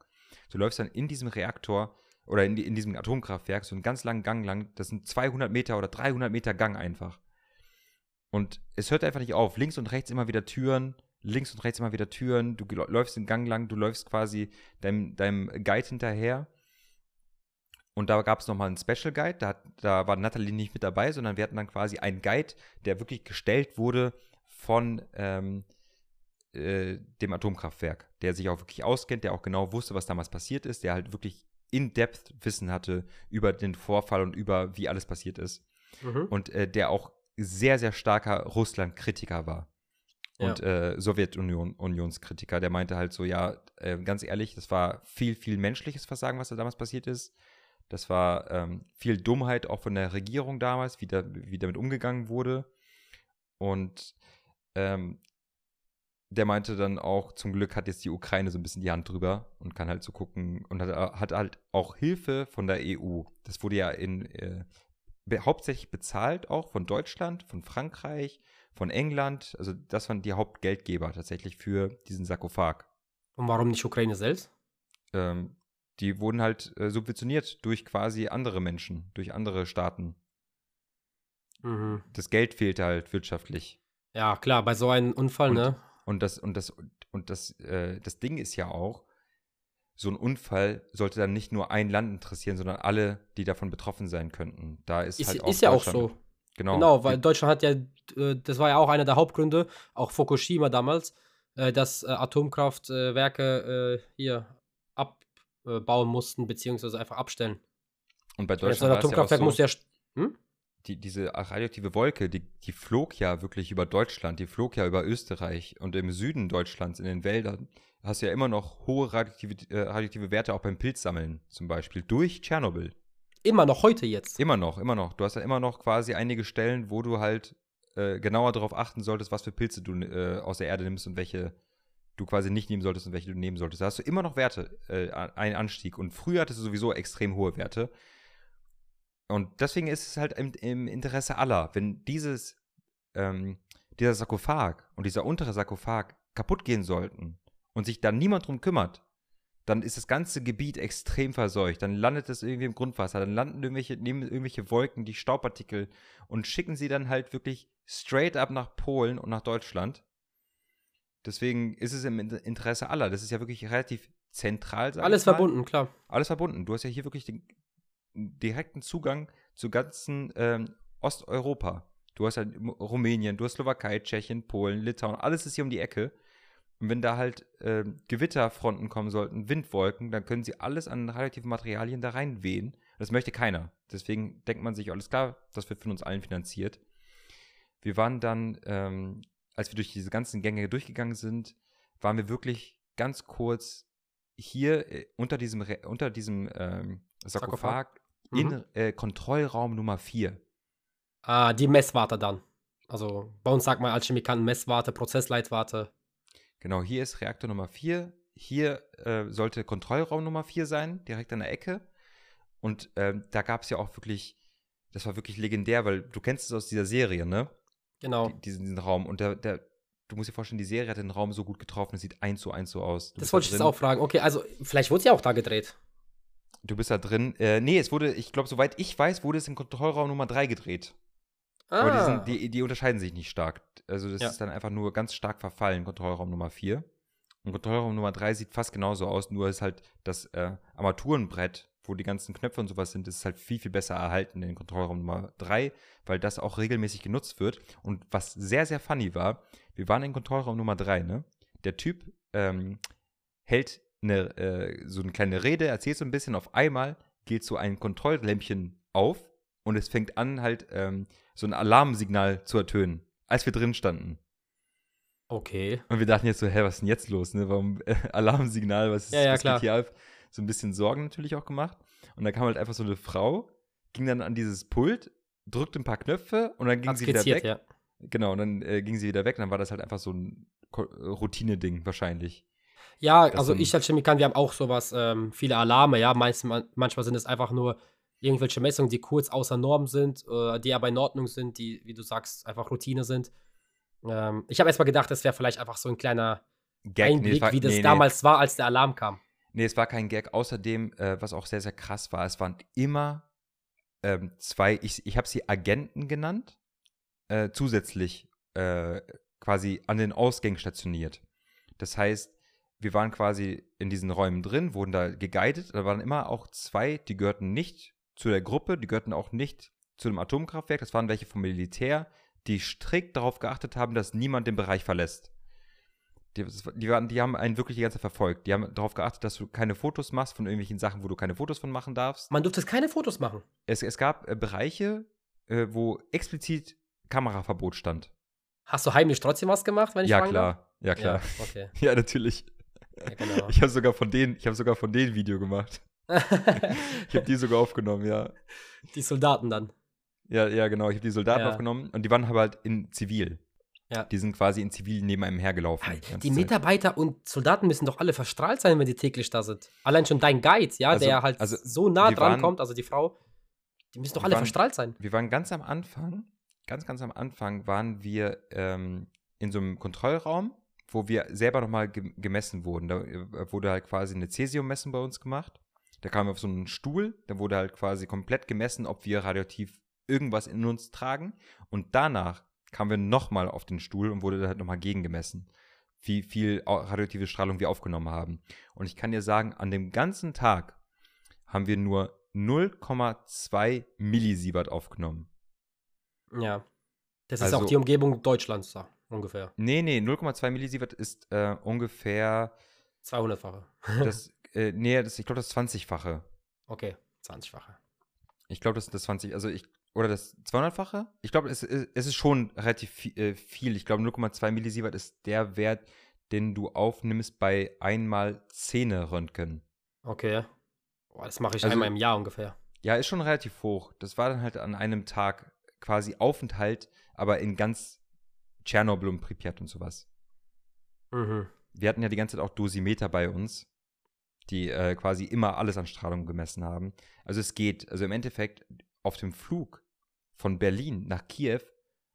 Du läufst dann in diesem Reaktor oder in, in diesem Atomkraftwerk so einen ganz langen Gang lang. Das sind 200 Meter oder 300 Meter Gang einfach. Und es hört einfach nicht auf. Links und rechts immer wieder Türen, links und rechts immer wieder Türen. Du läufst den Gang lang, du läufst quasi deinem, deinem Guide hinterher. Und da gab es nochmal einen Special Guide. Da, da war Natalie nicht mit dabei, sondern wir hatten dann quasi einen Guide, der wirklich gestellt wurde von ähm, äh, dem Atomkraftwerk, der sich auch wirklich auskennt, der auch genau wusste, was damals passiert ist, der halt wirklich in-depth Wissen hatte über den Vorfall und über wie alles passiert ist. Mhm. Und äh, der auch sehr, sehr starker Russland-Kritiker war. Und ja. äh, Sowjetunion-Unionskritiker, der meinte halt so, ja, äh, ganz ehrlich, das war viel, viel menschliches Versagen, was da damals passiert ist. Das war ähm, viel Dummheit auch von der Regierung damals, wie, da, wie damit umgegangen wurde. Und ähm, der meinte dann auch, zum Glück hat jetzt die Ukraine so ein bisschen die Hand drüber und kann halt so gucken und hat, hat halt auch Hilfe von der EU. Das wurde ja in äh, hauptsächlich bezahlt auch von Deutschland, von Frankreich, von England. Also das waren die Hauptgeldgeber tatsächlich für diesen Sarkophag. Und warum nicht Ukraine selbst? Ähm, die wurden halt äh, subventioniert durch quasi andere Menschen, durch andere Staaten. Mhm. Das Geld fehlte halt wirtschaftlich. Ja, klar, bei so einem Unfall, und, ne? Und das, und das, und das, äh, das Ding ist ja auch, so ein Unfall sollte dann nicht nur ein Land interessieren, sondern alle, die davon betroffen sein könnten. Da ist, ist halt auch ist ja auch so. Genau. Genau, weil Deutschland hat ja, äh, das war ja auch einer der Hauptgründe, auch Fukushima damals, äh, dass äh, Atomkraftwerke hier abbauen mussten, beziehungsweise einfach abstellen. Und bei Deutschland. Ein Atomkraftwerk ja so, muss ja. Hm? Die, diese radioaktive Wolke, die, die flog ja wirklich über Deutschland, die flog ja über Österreich und im Süden Deutschlands, in den Wäldern, hast du ja immer noch hohe radioaktive, äh, radioaktive Werte auch beim Pilzsammeln zum Beispiel, durch Tschernobyl. Immer noch heute jetzt. Immer noch, immer noch. Du hast ja immer noch quasi einige Stellen, wo du halt äh, genauer darauf achten solltest, was für Pilze du äh, aus der Erde nimmst und welche du quasi nicht nehmen solltest und welche du nehmen solltest. Da hast du immer noch Werte, äh, einen Anstieg. Und früher hattest du sowieso extrem hohe Werte. Und deswegen ist es halt im, im Interesse aller, wenn dieses, ähm, dieser Sarkophag und dieser untere Sarkophag kaputt gehen sollten und sich dann niemand drum kümmert, dann ist das ganze Gebiet extrem verseucht. Dann landet es irgendwie im Grundwasser, dann landen irgendwelche, nehmen irgendwelche Wolken die Staubpartikel und schicken sie dann halt wirklich straight up nach Polen und nach Deutschland. Deswegen ist es im Interesse aller. Das ist ja wirklich relativ zentral. Alles verbunden, klar. Alles verbunden. Du hast ja hier wirklich den direkten Zugang zu ganzen ähm, Osteuropa. Du hast halt Rumänien, du hast Slowakei, Tschechien, Polen, Litauen, alles ist hier um die Ecke. Und wenn da halt äh, Gewitterfronten kommen sollten, Windwolken, dann können sie alles an radioaktiven Materialien da reinwehen. Das möchte keiner. Deswegen denkt man sich, alles klar, das wird von uns allen finanziert. Wir waren dann, ähm, als wir durch diese ganzen Gänge durchgegangen sind, waren wir wirklich ganz kurz hier äh, unter diesem, unter diesem ähm, Sarkophag, Sarkophag, in mhm. äh, Kontrollraum Nummer 4. Ah, die Messwarte dann. Also bei uns sagt man als Chemikanten Messwarte, Prozessleitwarte. Genau, hier ist Reaktor Nummer 4. Hier äh, sollte Kontrollraum Nummer 4 sein, direkt an der Ecke. Und ähm, da gab es ja auch wirklich, das war wirklich legendär, weil du kennst es aus dieser Serie, ne? Genau. Die, diesen, diesen, Raum. Und der, der, du musst dir vorstellen, die Serie hat den Raum so gut getroffen, es sieht eins zu eins so aus. Du das wollte ich jetzt auch fragen. Okay, also vielleicht wurde es ja auch da gedreht. Du bist da drin. Äh, nee, es wurde, ich glaube, soweit ich weiß, wurde es in Kontrollraum Nummer 3 gedreht. Ah. Aber die, sind, die, die, unterscheiden sich nicht stark. Also das ja. ist dann einfach nur ganz stark verfallen, Kontrollraum Nummer 4. Und Kontrollraum Nummer 3 sieht fast genauso aus, nur ist halt das äh, Armaturenbrett, wo die ganzen Knöpfe und sowas sind, ist halt viel, viel besser erhalten in Kontrollraum Nummer 3, weil das auch regelmäßig genutzt wird. Und was sehr, sehr funny war, wir waren in Kontrollraum Nummer 3, ne? Der Typ ähm, hält eine, äh, so eine kleine Rede, erzählt so ein bisschen, auf einmal geht so ein Kontrolllämpchen auf und es fängt an, halt ähm, so ein Alarmsignal zu ertönen, als wir drin standen. Okay. Und wir dachten jetzt so, hä, was ist denn jetzt los, ne? Warum äh, Alarmsignal, was ist ja, ja, was klar. hier auf? So ein bisschen Sorgen natürlich auch gemacht. Und da kam halt einfach so eine Frau, ging dann an dieses Pult, drückte ein paar Knöpfe und dann ging Hat sie wieder weg. Ja. Genau, und dann äh, ging sie wieder weg und dann war das halt einfach so ein Routine-Ding wahrscheinlich. Ja, das also ich als Chemikant, wir haben auch sowas, ähm, viele Alarme, ja. Meist, manchmal sind es einfach nur irgendwelche Messungen, die kurz außer Norm sind, äh, die aber in Ordnung sind, die, wie du sagst, einfach Routine sind. Ähm, ich habe erstmal gedacht, das wäre vielleicht einfach so ein kleiner Gag, Einblick, nee, wie das nee, damals nee. war, als der Alarm kam. Nee, es war kein Gag. Außerdem, äh, was auch sehr, sehr krass war, es waren immer ähm, zwei, ich, ich habe sie Agenten genannt, äh, zusätzlich äh, quasi an den Ausgängen stationiert. Das heißt, wir waren quasi in diesen Räumen drin, wurden da geguidet. Da waren immer auch zwei, die gehörten nicht zu der Gruppe, die gehörten auch nicht zu dem Atomkraftwerk. Das waren welche vom Militär, die strikt darauf geachtet haben, dass niemand den Bereich verlässt. Die, die, waren, die haben einen wirklich die ganze Zeit verfolgt. Die haben darauf geachtet, dass du keine Fotos machst von irgendwelchen Sachen, wo du keine Fotos von machen darfst. Man durfte keine Fotos machen. Es, es gab äh, Bereiche, äh, wo explizit Kameraverbot stand. Hast du heimlich trotzdem was gemacht, wenn ich ja, klar. Ja, klar. Ja, okay. Ja, natürlich. Ja, genau. Ich habe sogar von denen, ich habe sogar von denen Video gemacht. Ich habe die sogar aufgenommen, ja. die Soldaten dann. Ja, ja, genau. Ich habe die Soldaten Ja. aufgenommen und die waren aber halt in Zivil. Ja. Die sind quasi in Zivil neben einem hergelaufen. Ah, Die Zeit. Mitarbeiter und Soldaten müssen doch alle verstrahlt sein, wenn die täglich da sind. Allein schon dein Guide, ja, Also- der halt also so nah dran waren- kommt, also die Frau, die müssen doch alle waren- verstrahlt sein. Wir waren ganz am Anfang, ganz, ganz am Anfang waren wir ähm, in so einem Kontrollraum, wo wir selber nochmal ge gemessen wurden. Da äh, wurde halt quasi eine Cäsiummessen bei uns gemacht. Da kamen wir auf so einen Stuhl, da wurde halt quasi komplett gemessen, ob wir radioaktiv irgendwas in uns tragen. Und danach kamen wir nochmal auf den Stuhl und wurde halt nochmal gegengemessen, wie viel radioaktive Strahlung wir aufgenommen haben. Und ich kann dir sagen, an dem ganzen Tag haben wir nur 0,2 Millisievert aufgenommen. Ja. Das ist Also- auch die Umgebung Deutschlands, so, ungefähr. Nee, nee, 0,2 Millisievert ist äh, ungefähr 200-fache. das, äh, nee, das, ich glaube, das 20-fache. Okay, 20-fache. Ich glaube, das ist das 20, also ich, oder das 200-fache? Ich glaube, es, es ist schon relativ fi- äh, viel. Ich glaube, 0,2 Millisievert ist der Wert, den du aufnimmst bei einmal Zähne-Röntgen. Okay. Boah, das mache ich Also- einmal im Jahr ungefähr. Ja, ist schon relativ hoch. Das war dann halt an einem Tag quasi Aufenthalt, aber in ganz Tschernobyl und Pripyat und sowas. Mhm. wir hatten ja die ganze Zeit auch Dosimeter bei uns, die äh, quasi immer alles an Strahlung gemessen haben. Also es geht. Also im Endeffekt, auf dem Flug von Berlin nach Kiew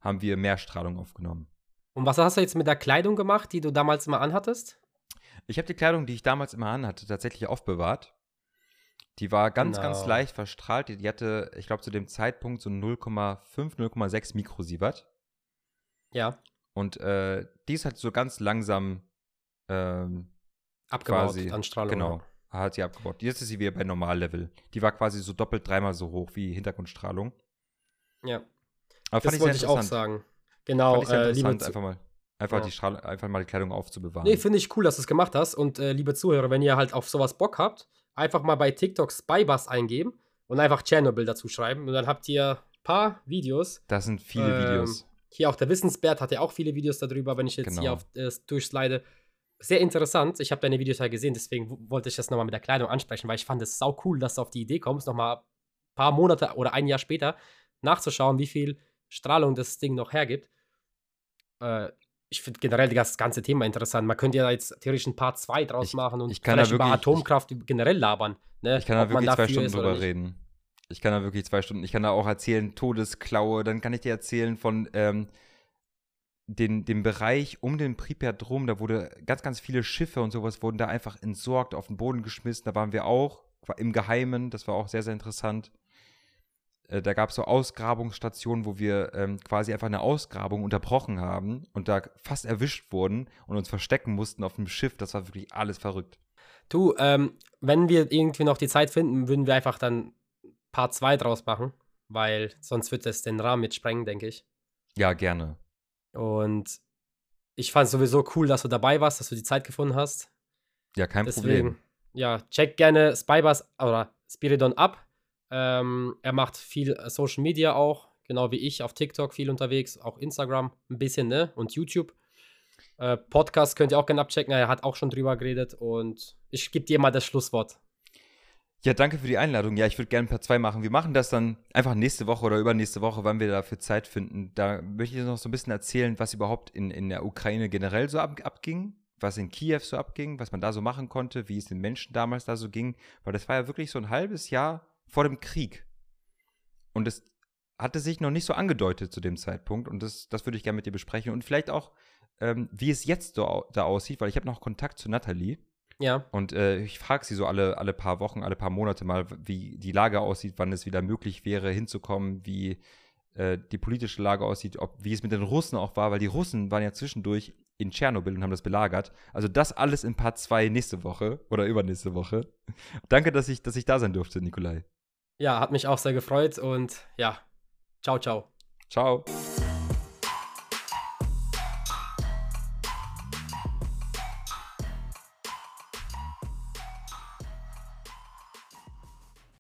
haben wir mehr Strahlung aufgenommen. Und was hast du jetzt mit der Kleidung gemacht, die du damals immer anhattest? Ich habe die Kleidung, die ich damals immer anhatte, tatsächlich aufbewahrt. Die war ganz, ganz Genau. leicht verstrahlt. Die, die hatte, ich glaube, zu dem Zeitpunkt so 0,5, 0,6 Mikrosievert. Ja, Und äh, die ist halt so ganz langsam ähm, abgebaut Quasi, an Strahlung. Genau. Hat sie abgebaut. Jetzt ist sie wieder bei Normallevel. Die war quasi so doppelt dreimal so hoch wie Hintergrundstrahlung. Ja, Aber das wollte ich auch sagen. Genau, Fand äh, liebe einfach mal, einfach, Ja. die Strahl einfach mal die Kleidung aufzubewahren. Nee, finde ich cool, dass du es gemacht hast. Und äh, liebe Zuhörer, wenn ihr halt auf sowas Bock habt, einfach mal bei TikTok Spybus eingeben und einfach Tschernobyl dazu schreiben. Und dann habt ihr ein paar Videos. das sind viele Ähm, Videos. Hier auch der Wissensbert hat ja auch viele Videos darüber, wenn ich jetzt Genau. hier auf äh, durchslide. Sehr interessant. Ich habe deine Videos ja gesehen, deswegen wollte ich das nochmal mit der Kleidung ansprechen, weil ich fand es sau cool, dass du auf die Idee kommst, nochmal ein paar Monate oder ein Jahr später nachzuschauen, wie viel Strahlung das Ding noch hergibt. Äh, ich finde generell das ganze Thema interessant. Man könnte ja jetzt theoretisch ein Part 2 draus Ich- machen und ich kann vielleicht über wirklich- Atomkraft generell labern. Ne? Ich kann da wirklich zwei Stunden drüber reden. Ich kann da wirklich zwei Stunden, ich kann da auch erzählen, Todesklaue, dann kann ich dir erzählen von ähm, den, dem Bereich um den Pripyat rum, da wurde ganz, ganz viele Schiffe und sowas wurden da einfach entsorgt, auf den Boden geschmissen, da waren wir auch, im Geheimen, das war auch sehr, sehr interessant. Äh, da gab es so Ausgrabungsstationen, wo wir ähm, quasi einfach eine Ausgrabung unterbrochen haben und da fast erwischt wurden und uns verstecken mussten auf dem Schiff. Das war wirklich alles verrückt. Du, ähm, wenn wir irgendwie noch die Zeit finden, würden wir einfach dann Part 2 draus machen, weil sonst wird das den Rahmen jetzt sprengen, denke ich. Ja, gerne. Und ich fand es sowieso cool, dass du dabei warst, dass du die Zeit gefunden hast. Ja, kein Deswegen, Problem. ja, check gerne Spybus oder Spiridon ab. Ähm, er macht viel äh, Social Media auch, genau wie ich, auf TikTok viel unterwegs, auch Instagram ein bisschen, ne? Und YouTube. Äh, Podcast könnt ihr auch gerne abchecken, er hat auch schon drüber geredet und ich gebe dir mal das Schlusswort. Ja, danke für die Einladung. Ja, ich würde gerne Part 2 machen. Wir machen das dann einfach nächste Woche oder übernächste Woche, wann wir dafür Zeit finden. Da möchte ich noch so ein bisschen erzählen, was überhaupt in, in der Ukraine generell so ab, abging, was in Kiew so abging, was man da so machen konnte, wie es den Menschen damals da so ging. Weil das war ja wirklich so ein halbes Jahr vor dem Krieg. Und es hatte sich noch nicht so angedeutet zu dem Zeitpunkt. Und das, das würde ich gerne mit dir besprechen. Und vielleicht auch, ähm, wie es jetzt so, da aussieht, weil ich habe noch Kontakt zu Nathalie. Ja. Und äh, ich frage sie so alle, alle paar Wochen, alle paar Monate mal, wie die Lage aussieht, wann es wieder möglich wäre, hinzukommen, wie äh, die politische Lage aussieht, ob, wie es mit den Russen auch war, weil die Russen waren ja zwischendurch in Tschernobyl und haben das belagert. Also das alles in Part 2 nächste Woche oder übernächste Woche. Danke, dass ich, dass ich da sein durfte, Nikolai. Ja, hat mich auch sehr gefreut und ja, ciao, ciao. Ciao.